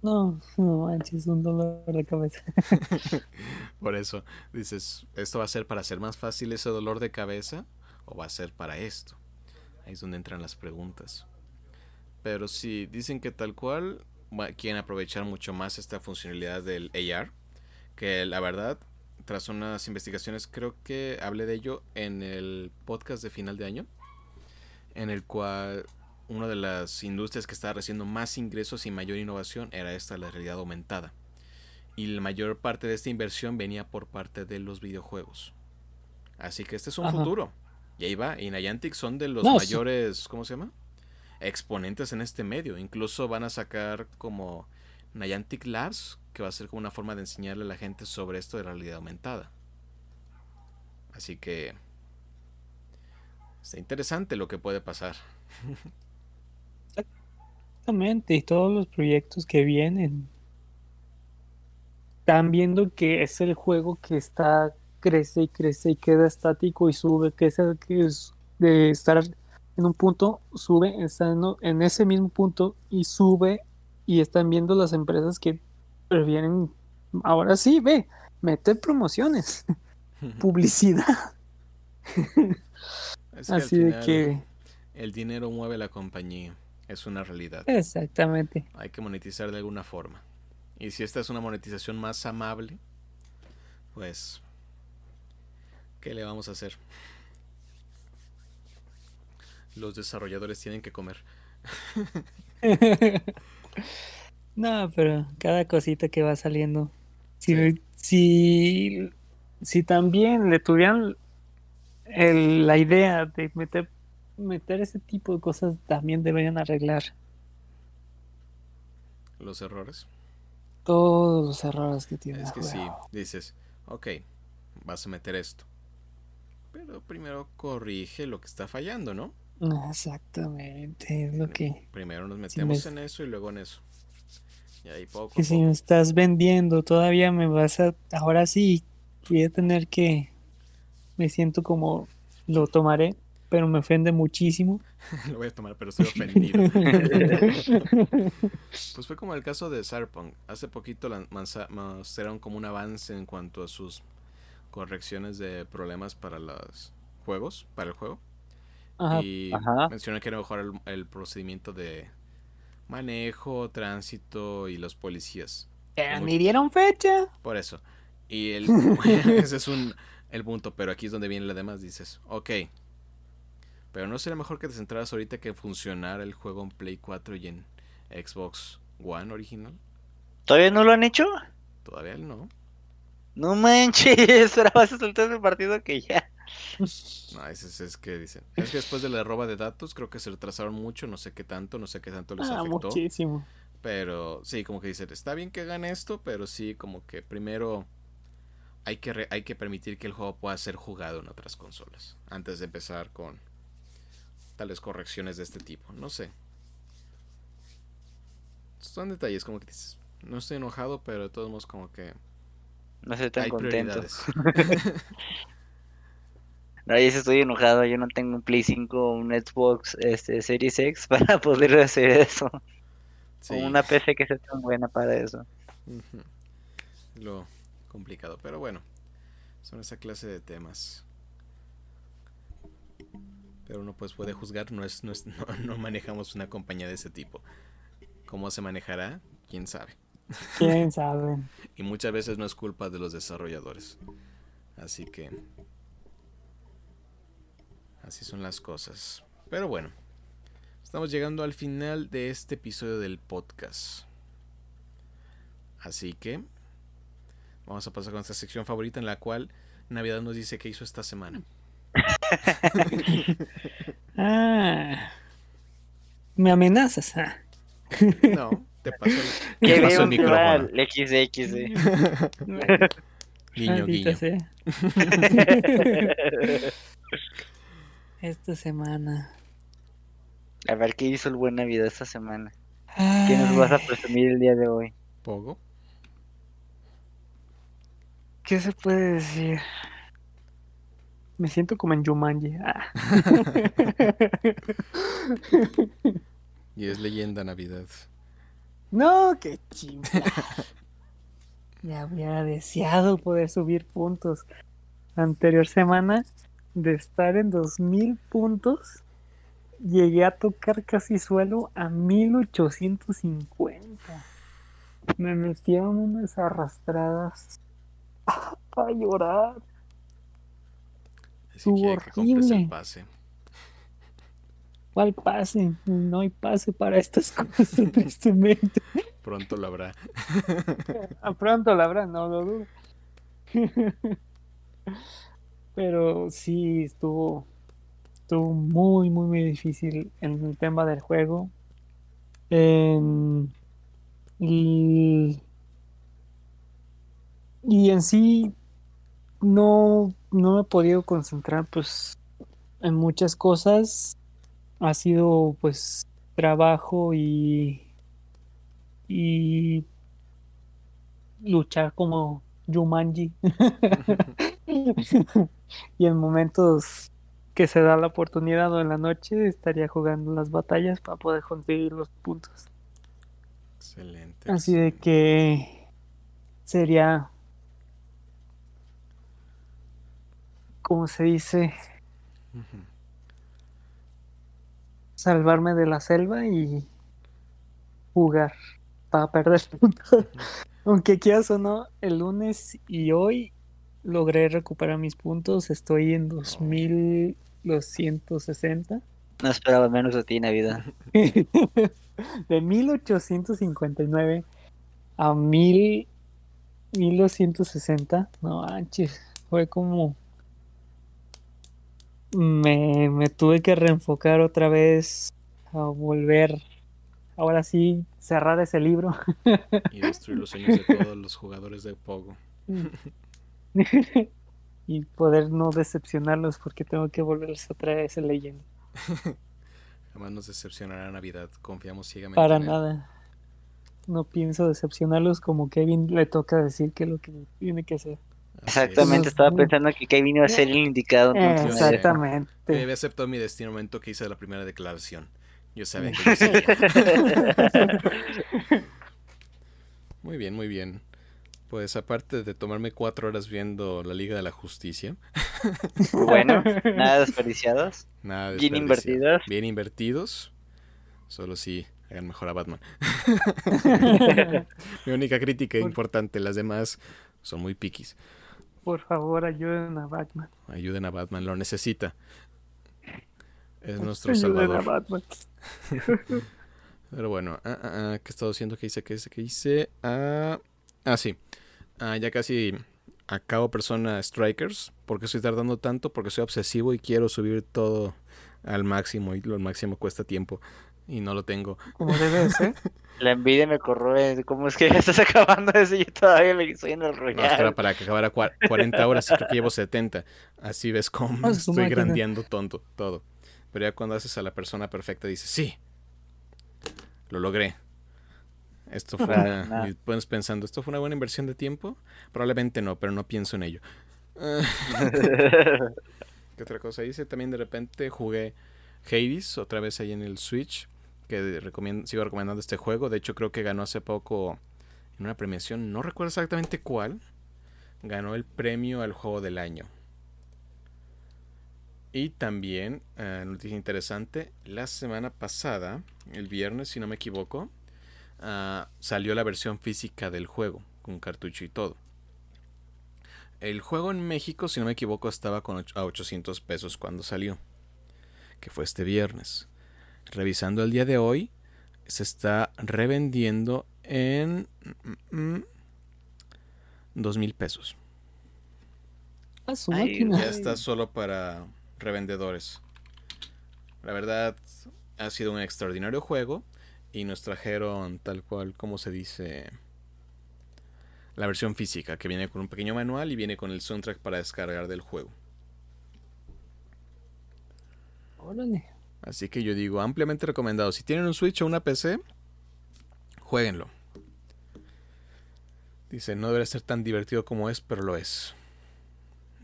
No, no manches, un dolor de cabeza. Por eso, dices, ¿esto va a ser para hacer más fácil ese dolor de cabeza o va a ser para esto? Ahí es donde entran las preguntas. Pero si dicen que tal cual quieren aprovechar mucho más esta funcionalidad del AR, que la verdad tras unas investigaciones, creo que hablé de ello en el podcast de final de año, en el cual una de las industrias que estaba recibiendo más ingresos y mayor innovación era esta, la realidad aumentada. Y la mayor parte de esta inversión venía por parte de los videojuegos. Así que este es un futuro. Y ahí va. Y Niantic son de los mayores, ¿cómo se llama? Exponentes en este medio. Incluso van a sacar como Niantic Labs, que va a ser como una forma de enseñarle a la gente sobre esto de realidad aumentada. Así que está interesante lo que puede pasar. Exactamente, y todos los proyectos que vienen. Están viendo que es el juego que está, crece y crece y queda estático y sube, que es el que es de estar en un punto, sube, estando en ese mismo punto y sube y están viendo las empresas que prefieren, ahora sí, ve, meter promociones, publicidad. Así de que... El dinero mueve la compañía, es una realidad. Exactamente. Hay que monetizar de alguna forma. Y si esta es una monetización más amable, pues, ¿qué le vamos a hacer? Los desarrolladores tienen que comer. No, pero cada cosita que va saliendo. Si, si, si, también le tuvieran la idea de meter, meter ese tipo de cosas, también deberían arreglar. Los errores. Todos los errores que tiene. Es que sí, dices, ok, vas a meter esto. Pero primero corrige lo que está fallando, ¿no? Exactamente, es lo que... Primero nos metemos en eso y luego en eso. Y ahí poco. Que si me estás vendiendo, todavía me vas a... Ahora sí, voy a tener que... Me siento como... Lo tomaré, pero me ofende muchísimo. lo voy a tomar, pero estoy ofendido. pues fue como el caso de Cyberpunk. Hace poquito mostraron como un avance en cuanto a sus correcciones de problemas para los juegos, para el juego. Y mencioné que era mejor el, procedimiento de manejo, tránsito y los policías. ¿Me dieron fecha? Por eso. Y el, ese es un, el punto, pero aquí es donde viene lo demás. Dices, ok, pero no sería mejor que te centraras ahorita que funcionara el juego en Play 4 y en Xbox One original. ¿Todavía no lo han hecho? Todavía no. No manches, ahora vas a soltar el partido que ya. No, es, es, que dicen. Es que después de la roba de datos, creo que se retrasaron mucho, no sé qué tanto, no sé qué tanto les ah, afectó. Muchísimo. Pero sí, como que dicen, está bien que hagan esto, pero sí, como que primero hay que, hay que permitir que el juego pueda ser jugado en otras consolas. Antes de empezar con tales correcciones de este tipo. No sé. Son detalles, como que dices, no estoy enojado, pero de todos modos como que no estoy tan contento. no, yo estoy enojado, yo no tengo un Play 5 o un Xbox este, Series X para poder hacer eso. O una PC que sea tan buena para eso. Lo complicado, pero bueno, son esa clase de temas. Pero uno pues puede juzgar, no, es, no, no manejamos una compañía de ese tipo. ¿Cómo se manejará? ¿Quién sabe? ¿Quién sabe? y muchas veces no es culpa de los desarrolladores. Así que... Así son las cosas. Pero bueno, estamos llegando al final de este episodio del podcast. Así que vamos a pasar con esta sección favorita en la cual Navidad nos dice qué hizo esta semana. ah, me amenazas. Ah. no, te paso el, pasó el micrófono. XX. guiño, guiño. Esta semana. A ver qué hizo el buen Navidad esta semana. ¿Qué nos vas a presumir el día de hoy? Pogo. ¿Qué se puede decir? Me siento como en Jumanji. Ah. y es leyenda Navidad. No, qué chingada. ya había deseado poder subir puntos. Anterior semana de estar en 2000 puntos, llegué a tocar casi suelo a 1850. Me metieron unas arrastradas para llorar. Estuvo horrible. pase. ¿Cuál pase? No hay pase para estas cosas, tristemente. Pronto lo habrá. Ah, pronto lo habrá, no lo dudo. Pero sí, estuvo, estuvo muy, muy, muy difícil en el tema del juego. y, y en sí, no, no me he podido concentrar pues en muchas cosas. Ha sido pues trabajo y, y luchar como Jumanji. y en momentos que se da la oportunidad o en la noche estaría jugando las batallas para poder conseguir los puntos. Excelente. Así de que sería como se dice, salvarme de la selva y jugar para perder puntos. Aunque quieras o no, el lunes y hoy logré recuperar mis puntos. Estoy en 2260. No esperaba menos de ti, Navidad. de 1859 a 1260. No manches, fue como me, me tuve que reenfocar otra vez a volver, ahora sí, cerrar ese libro. Y destruir los sueños de todos los jugadores de Pogo. y poder no decepcionarlos porque tengo que volverles a traer esa leyenda. Jamás nos decepcionará Navidad, confiamos ciegamente. Para nada. No pienso decepcionarlos como Kevin le toca decir que es lo que tiene que hacer. Exactamente, estaba pensando que Kevin iba a ser el indicado. Exactamente. Yo había aceptado mi destino en el momento que hice la primera declaración. Yo sabía que yo muy bien, muy bien. Pues aparte de tomarme cuatro horas viendo la Liga de la Justicia. Bueno, nada desperdiciados. Nada Bien invertidos. Bien invertidos. Solo si hagan mejor a Batman. Mi única crítica importante, las demás son muy piquis. Por favor, ayuden a Batman. Ayuden a Batman, lo necesita. Es nuestro salvador. Batman. Pero bueno, ah, ah, ah, ¿qué he estado haciendo? ¿Qué hice? ¿Qué hice? ¿Qué hice? Ah, sí. Ya casi acabo Persona Strikers. ¿Por qué estoy tardando tanto? Porque soy obsesivo y quiero subir todo al máximo y lo máximo cuesta tiempo y no lo tengo. Como debe ser. La envidia me corroe. ¿Cómo es que ya estás acabando eso y yo todavía me estoy en el royal? No, para que acabara 40 horas y creo que llevo 70. Así ves cómo ah, estoy grandeando tonto todo. Pero ya cuando haces a la persona perfecta dices, sí, lo logré. Esto fue una... Y pones pensando, ¿esto fue una buena inversión de tiempo? Probablemente no, pero no pienso en ello. ¿Qué otra cosa hice? También de repente jugué Hades, otra vez ahí en el Switch que sigo recomendando este juego. De hecho, creo que ganó hace poco en una premiación, no recuerdo exactamente cuál, ganó el premio al juego del año. Y también, eh, noticia interesante, la semana pasada, el viernes, si no me equivoco, ah, salió la versión física del juego, con cartucho y todo. El juego en México, si no me equivoco, estaba con a 800 pesos cuando salió, que fue este viernes revisando el día de hoy, se está revendiendo en mm, dos mil pesos. Ya está solo para revendedores. La verdad, ha sido un extraordinario juego y nos trajeron tal cual como se dice la versión física que viene con un pequeño manual y viene con el soundtrack para descargar del juego. Órale. Así que yo digo, ampliamente recomendado. Si tienen un Switch o una PC, jueguenlo. Dice, no debería ser tan divertido como es, pero lo es.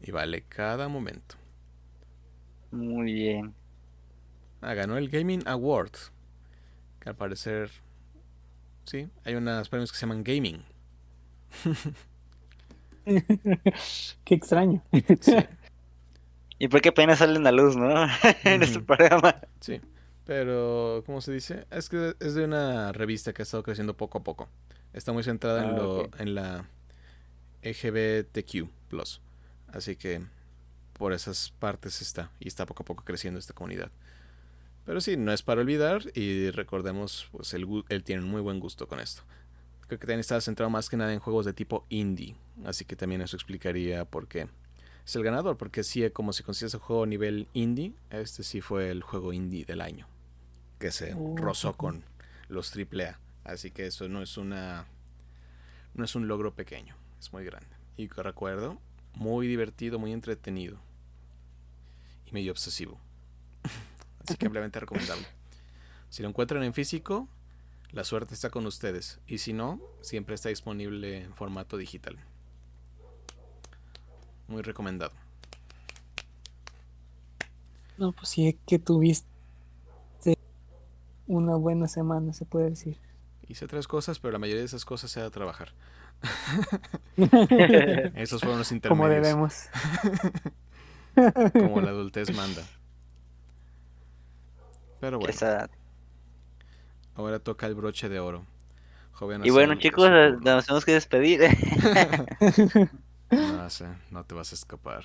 Y vale cada momento. Muy bien. Ah, ganó el Gaming Award. Que al parecer... Sí, hay unos premios que se llaman Gaming. Qué extraño. Y por qué apenas salen a luz, ¿no? en este programa. Sí, pero, ¿cómo se dice? Es que es de una revista que ha estado creciendo poco a poco. Está muy centrada en, ah, lo, en la LGBTQ+. Así que por esas partes está. Y está poco a poco creciendo esta comunidad. Pero sí, no es para olvidar. Y recordemos, pues él, él tiene un muy buen gusto con esto. Creo que también está centrado más que nada en juegos de tipo indie. Así que también eso explicaría por qué es el ganador, porque sí, como si consigues el juego a nivel indie, este sí fue el juego indie del año, que se oh, rozó con los AAA. Así que eso no es una no es un logro pequeño, es muy grande. Y recuerdo, muy divertido, muy entretenido y medio obsesivo. Así que ampliamente recomendable. Si lo encuentran en físico, la suerte está con ustedes. Y si no, siempre está disponible en formato digital. Muy recomendado. No, pues sí, es que tuviste una buena semana, se puede decir. Hice tres cosas, pero la mayoría de esas cosas se ha a trabajar. Esos fueron los intermedios. Como debemos. Como la adultez manda. Pero bueno. Ahora toca el broche de oro. y bueno, chicos, nos tenemos que despedir. No sé, no te vas a escapar.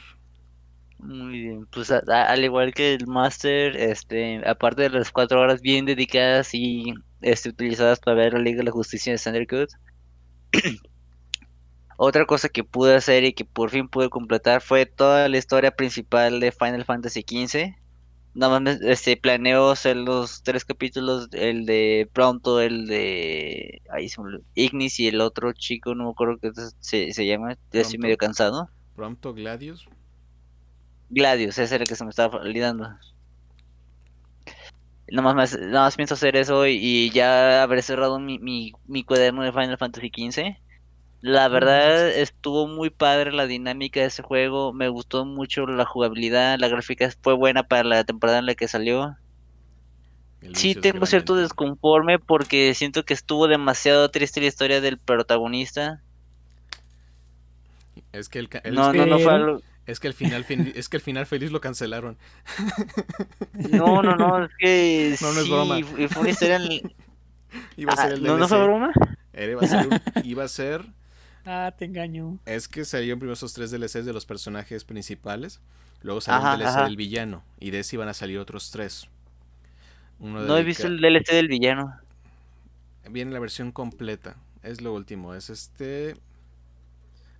Muy bien, pues al igual que el Master, este, aparte de las cuatro horas bien dedicadas y este, utilizadas para ver la Liga de la Justicia de Standard otra cosa que pude hacer y que por fin pude completar fue toda la historia principal de Final Fantasy XV nada más este, planeo hacer los tres capítulos, el de pronto, el de ahí Ignis y el otro chico, no me acuerdo que se, se llama, ya estoy medio cansado. Pronto Gladius. Gladius, ese era el que se me estaba olvidando. Nomás, más, nada más pienso hacer eso y, ya habré cerrado mi, mi, mi cuaderno de Final Fantasy XV. La verdad estuvo muy padre la dinámica de ese juego, me gustó mucho la jugabilidad, la gráfica fue buena para la temporada en la que salió. Sí tengo cierto desconforme porque siento que estuvo demasiado triste la historia del protagonista. Es que el, no, no, no fue Es que el final es que el final feliz lo cancelaron. No, no, no, es que no, no es broma. Fue una historia en... Iba a ser el ¿No, ¿No fue broma? iba, a ser, iba a ser Ah, te engaño. Es que salieron primero esos tres DLCs de los personajes principales. Luego salió el DLC del villano. Y de ese iban a salir otros tres. no he visto el DLC del villano. Viene la versión completa. Es lo último. Es este.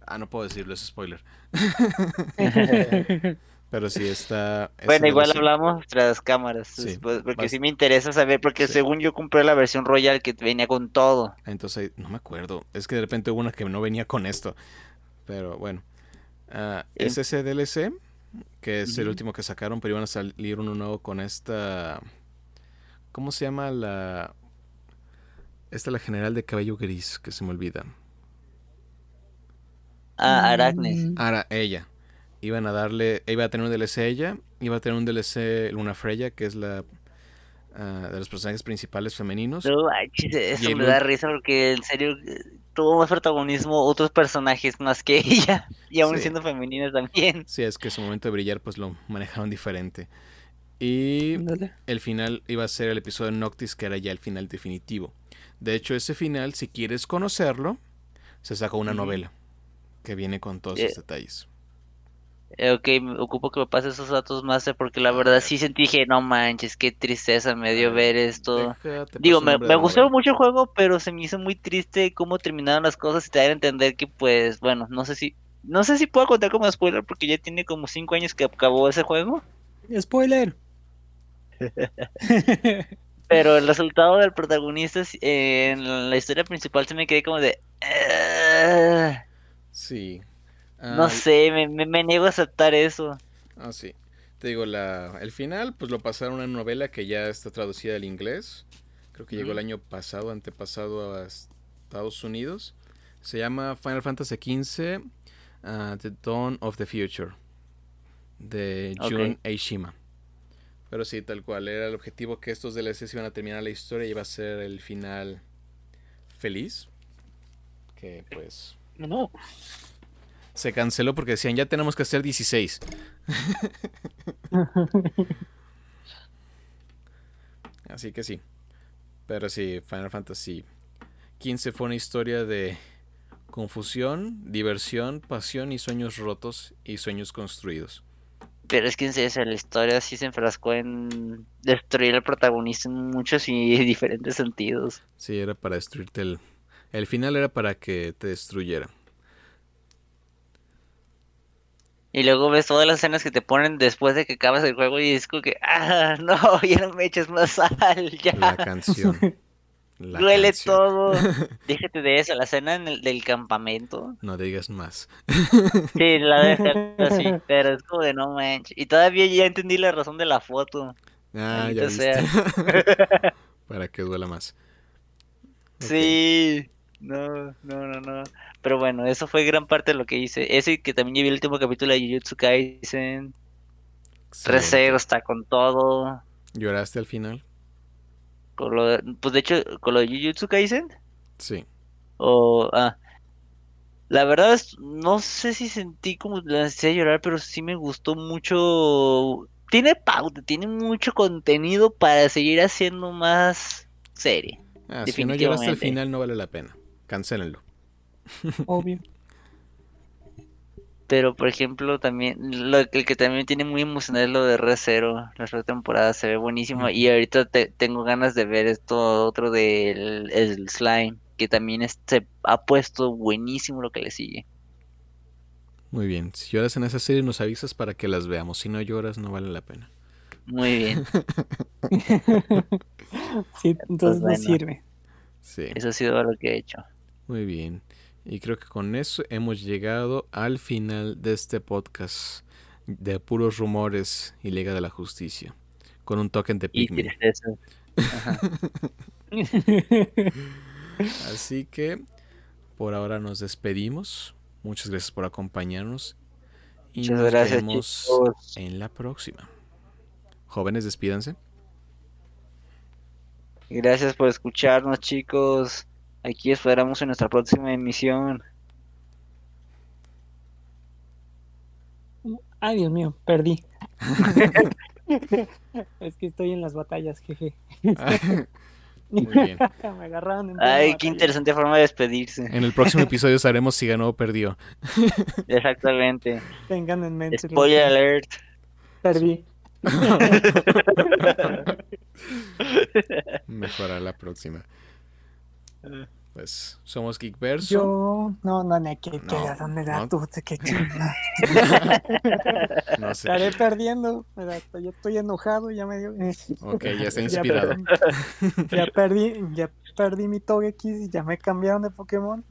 Ah, no puedo decirlo, es spoiler. Pero sí está. Bueno, igual hablamos tras cámaras. porque sí me interesa saber, porque según yo compré la versión Royal que venía con todo. Entonces, no me acuerdo. Es que de repente hubo una que no venía con esto. Pero bueno. Uh, es ese DLC, que es el último que sacaron, pero iban a salir uno nuevo con esta. ¿Cómo se llama la. Esta la general de cabello gris, que se me olvida. Ah, Aracne. Ara, ella iban a darle, iba a tener un DLC ella, iba a tener un DLC Luna Freya, que es la uh, de los personajes principales femeninos. No, eso me da risa porque en serio tuvo más protagonismo otros personajes más que ella, y aún siendo femeninas también. Sí, es que su momento de brillar pues lo manejaron diferente. Y el final iba a ser el episodio de Noctis, que era ya el final definitivo. De hecho, ese final, si quieres conocerlo, se sacó una novela que viene con todos esos detalles. Eh, ok, me ocupo que me pase esos datos más porque la verdad sí sentí que no manches, qué tristeza me dio ver esto. Digo, me, me gustó mucho el juego, pero se me hizo muy triste cómo terminaron las cosas y te da a entender que pues, bueno, no sé si no sé si puedo contar como spoiler porque ya tiene como 5 años que acabó ese juego. Spoiler. pero el resultado del protagonista en la historia principal se me quedé como de... Sí, no sé, me, me, niego a aceptar eso. Ah, sí. Te digo, la, el final, pues lo pasaron a una novela que ya está traducida al inglés. Creo que llegó el año pasado, antepasado a Estados Unidos. Se llama Final Fantasy XV, uh, The Dawn of the Future, de Jun Eishima. Pero sí, tal cual, era el objetivo que estos DLCs iban a terminar la historia y iba a ser el final feliz. Que pues... No se canceló porque decían ya tenemos que hacer 16. Así que sí. Pero sí, Final Fantasy 15 fue una historia de confusión, diversión, pasión y sueños rotos y sueños construidos. Pero es que en la historia sí se enfrascó en destruir al protagonista en muchos y diferentes sentidos. Sí, era para destruirte el... El final era para que te destruyera. Y luego ves todas las escenas que te ponen después de que acabas el juego y es como que, ah, no, ya no me eches más sal, ya. La canción. Duele todo. Déjate de eso, la escena en el, del campamento. No digas más. sí, la de así, pero es como de no manches. Y todavía ya entendí la razón de la foto. Ah, ya viste. Para que duela más. Sí. No, no, no, no. Pero bueno, eso fue gran parte de lo que hice. Ese que también llevé el último capítulo de Jujutsu Kaisen. Recero está con todo. ¿Lloraste al final? Con lo de, pues de hecho, con lo de Jujutsu Kaisen. Sí. O, ah, la verdad es, no sé si sentí como la necesidad de llorar, pero sí me gustó mucho. Tiene pauta, tiene mucho contenido para seguir haciendo más serie. Ah, si no lloraste al final no vale la pena. Cancélenlo. Obvio. Pero, por ejemplo, también, lo el que también tiene muy emocional es lo de Re Zero. La temporada se ve buenísima. Y ahorita tengo ganas de ver esto otro del el Slime. Que también se ha puesto buenísimo lo que le sigue. Muy bien. Si lloras en esa serie, nos avisas para que las veamos. Si no lloras, no vale la pena. Muy bien. sí, entonces no sirve. Sí. Eso ha sido lo que he hecho. Muy bien. Y creo que con eso hemos llegado al final de este podcast. de puros rumores y Liga de la Justicia. Con un token de Pikmin. Así que por ahora nos despedimos. Muchas gracias por acompañarnos. Y nos vemos en la próxima. Jóvenes, despídanse. Gracias por escucharnos, chicos. Aquí esperamos en nuestra próxima emisión. Ay, Dios mío, perdí. es que estoy en las batallas, jeje. Muy bien. Me agarraron. Ay, qué interesante forma de despedirse. En el próximo episodio sabremos si ganó o perdió. Exactamente. Tengan en mente. Spoiler alert. Perdí. Mejora la próxima. Pues somos Geekverso. Yo, no, no, no, que, que no, dónde da tú, que chinga. no sé. Estaré perdiendo, yo estoy enojado, ya me dio. Ok, ya está inspirado. Ya, perdí, ya perdí mi Togekiss y ya me cambiaron de Pokémon.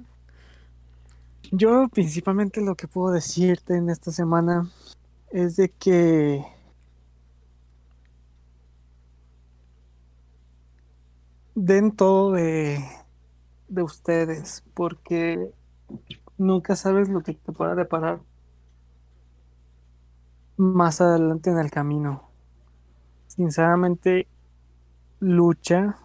Yo principalmente lo que puedo decirte en esta semana es de que den todo de, de ustedes, porque nunca sabes lo que te pueda deparar más adelante en el camino. Sinceramente, lucha,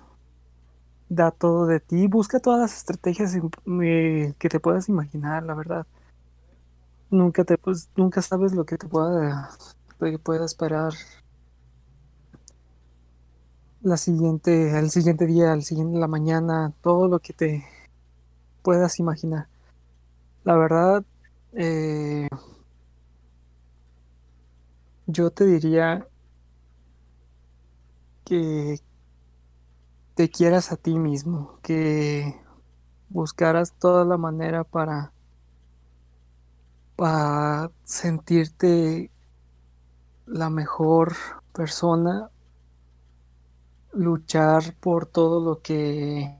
da todo de ti, busca todas las estrategias eh, que te puedas imaginar, la verdad. Nunca te pues, nunca sabes lo que te pueda que pueda esperar la siguiente, el siguiente día, al siguiente la mañana, todo lo que te puedas imaginar. La verdad, eh, yo te diría que te quieras a ti mismo, que buscaras toda la manera para, para sentirte la mejor persona luchar por todo lo que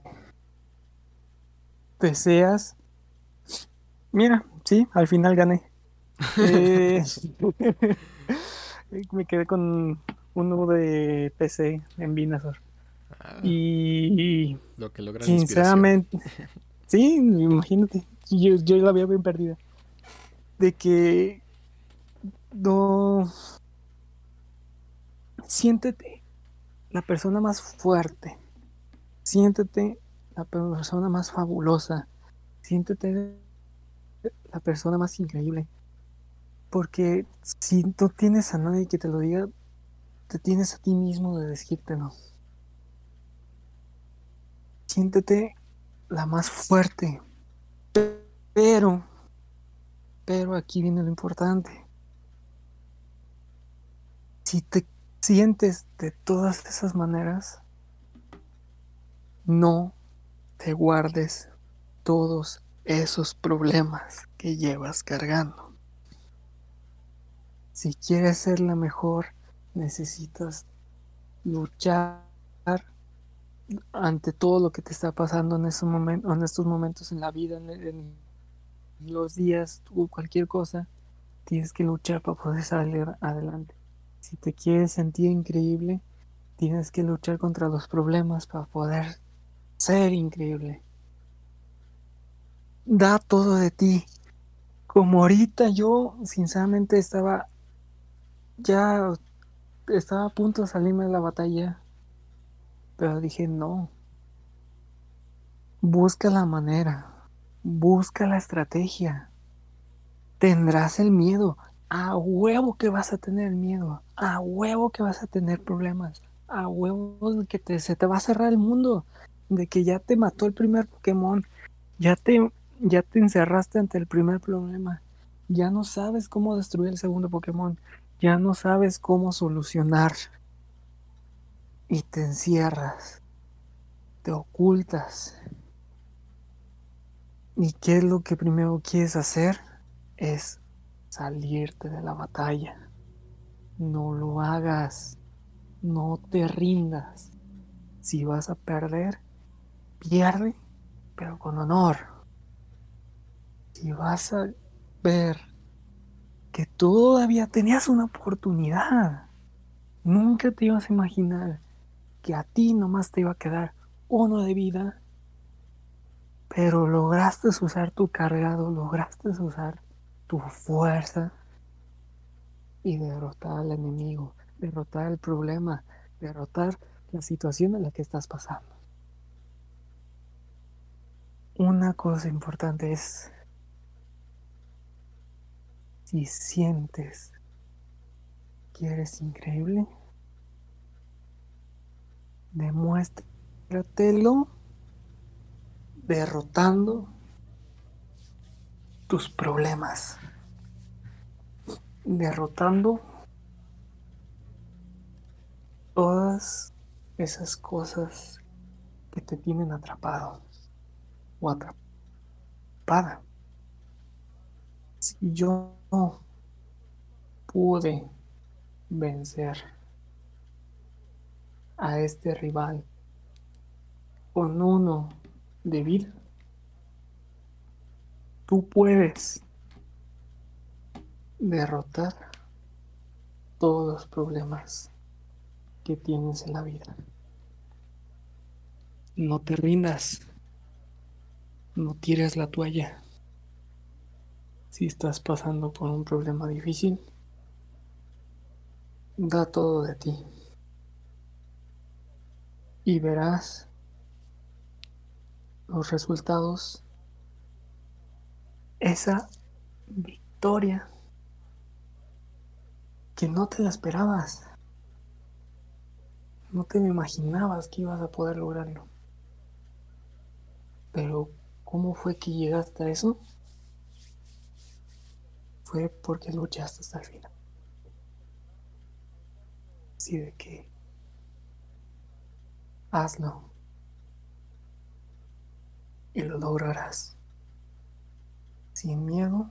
deseas. Mira, sí, al final gané. Eh, me quedé con uno de PC en Binazor. Ah. y, lo que logra sinceramente, sí, imagínate, yo, yo la había bien perdida. De que no siéntete la persona más fuerte. Siéntete la persona más fabulosa. Siéntete la persona más increíble. Porque si no tienes a nadie que te lo diga, te tienes a ti mismo de decírtelo. Siéntete la más fuerte. Pero, pero aquí viene lo importante. Si te sientes de todas esas maneras, no te guardes todos esos problemas que llevas cargando. Si quieres ser la mejor, necesitas luchar ante todo lo que te está pasando en, ese momento, en estos momentos en la vida, en, en los días o cualquier cosa. Tienes que luchar para poder salir adelante. Si te quieres sentir increíble, tienes que luchar contra los problemas para poder ser increíble. Da todo de ti. Como ahorita yo, sinceramente, estaba ya estaba a punto de salirme de la batalla, pero dije no. Busca la manera, busca la estrategia. Tendrás el miedo, a huevo que vas a tener miedo, a huevo que vas a tener problemas, a huevo que te, se te va a cerrar el mundo, de que ya te mató el primer Pokémon, ya te, ya te encerraste ante el primer problema, ya no sabes cómo destruir el segundo Pokémon, ya no sabes cómo solucionar y te encierras, te ocultas. ¿Y qué es lo que primero quieres hacer? Es salirte de la batalla. No lo hagas. No te rindas. Si vas a perder, pierde, pero con honor. Si vas a ver que todavía tenías una oportunidad. Nunca te ibas a imaginar que a ti nomás te iba a quedar uno de vida, pero lograste usar tu cargado, lograste usar tu fuerza y derrotar al enemigo, derrotar el problema, derrotar la situación en la que estás pasando. Una cosa importante es si sientes que eres increíble, demuéstratelo derrotando tus problemas, derrotando todas esas cosas que te tienen atrapado o atrapada. Si yo pude vencer a este rival con uno de vida, tú puedes derrotar todos los problemas que tienes en la vida. No te rindas, no tires la toalla. Si estás pasando por un problema difícil, da todo de ti. Y verás los resultados, esa victoria que no te la esperabas. No te imaginabas que ibas a poder lograrlo. Pero, ¿cómo fue que llegaste a eso? Fue porque luchaste hasta el final. Así de que hazlo y lo lograrás. Sin miedo,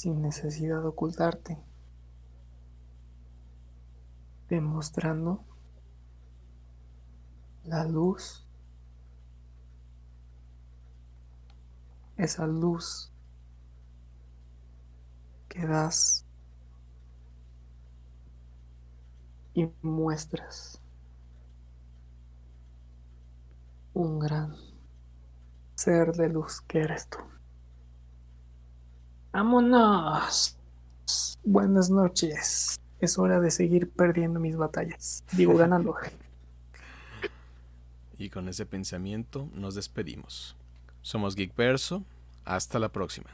sin necesidad de ocultarte, demostrando la luz, esa luz que das y muestras. Un gran ser de luz que eres tú. ¡Vámonos! Buenas noches. Es hora de seguir perdiendo mis batallas. Digo, ganando. y con ese pensamiento nos despedimos. Somos Geek Verso. Hasta la próxima.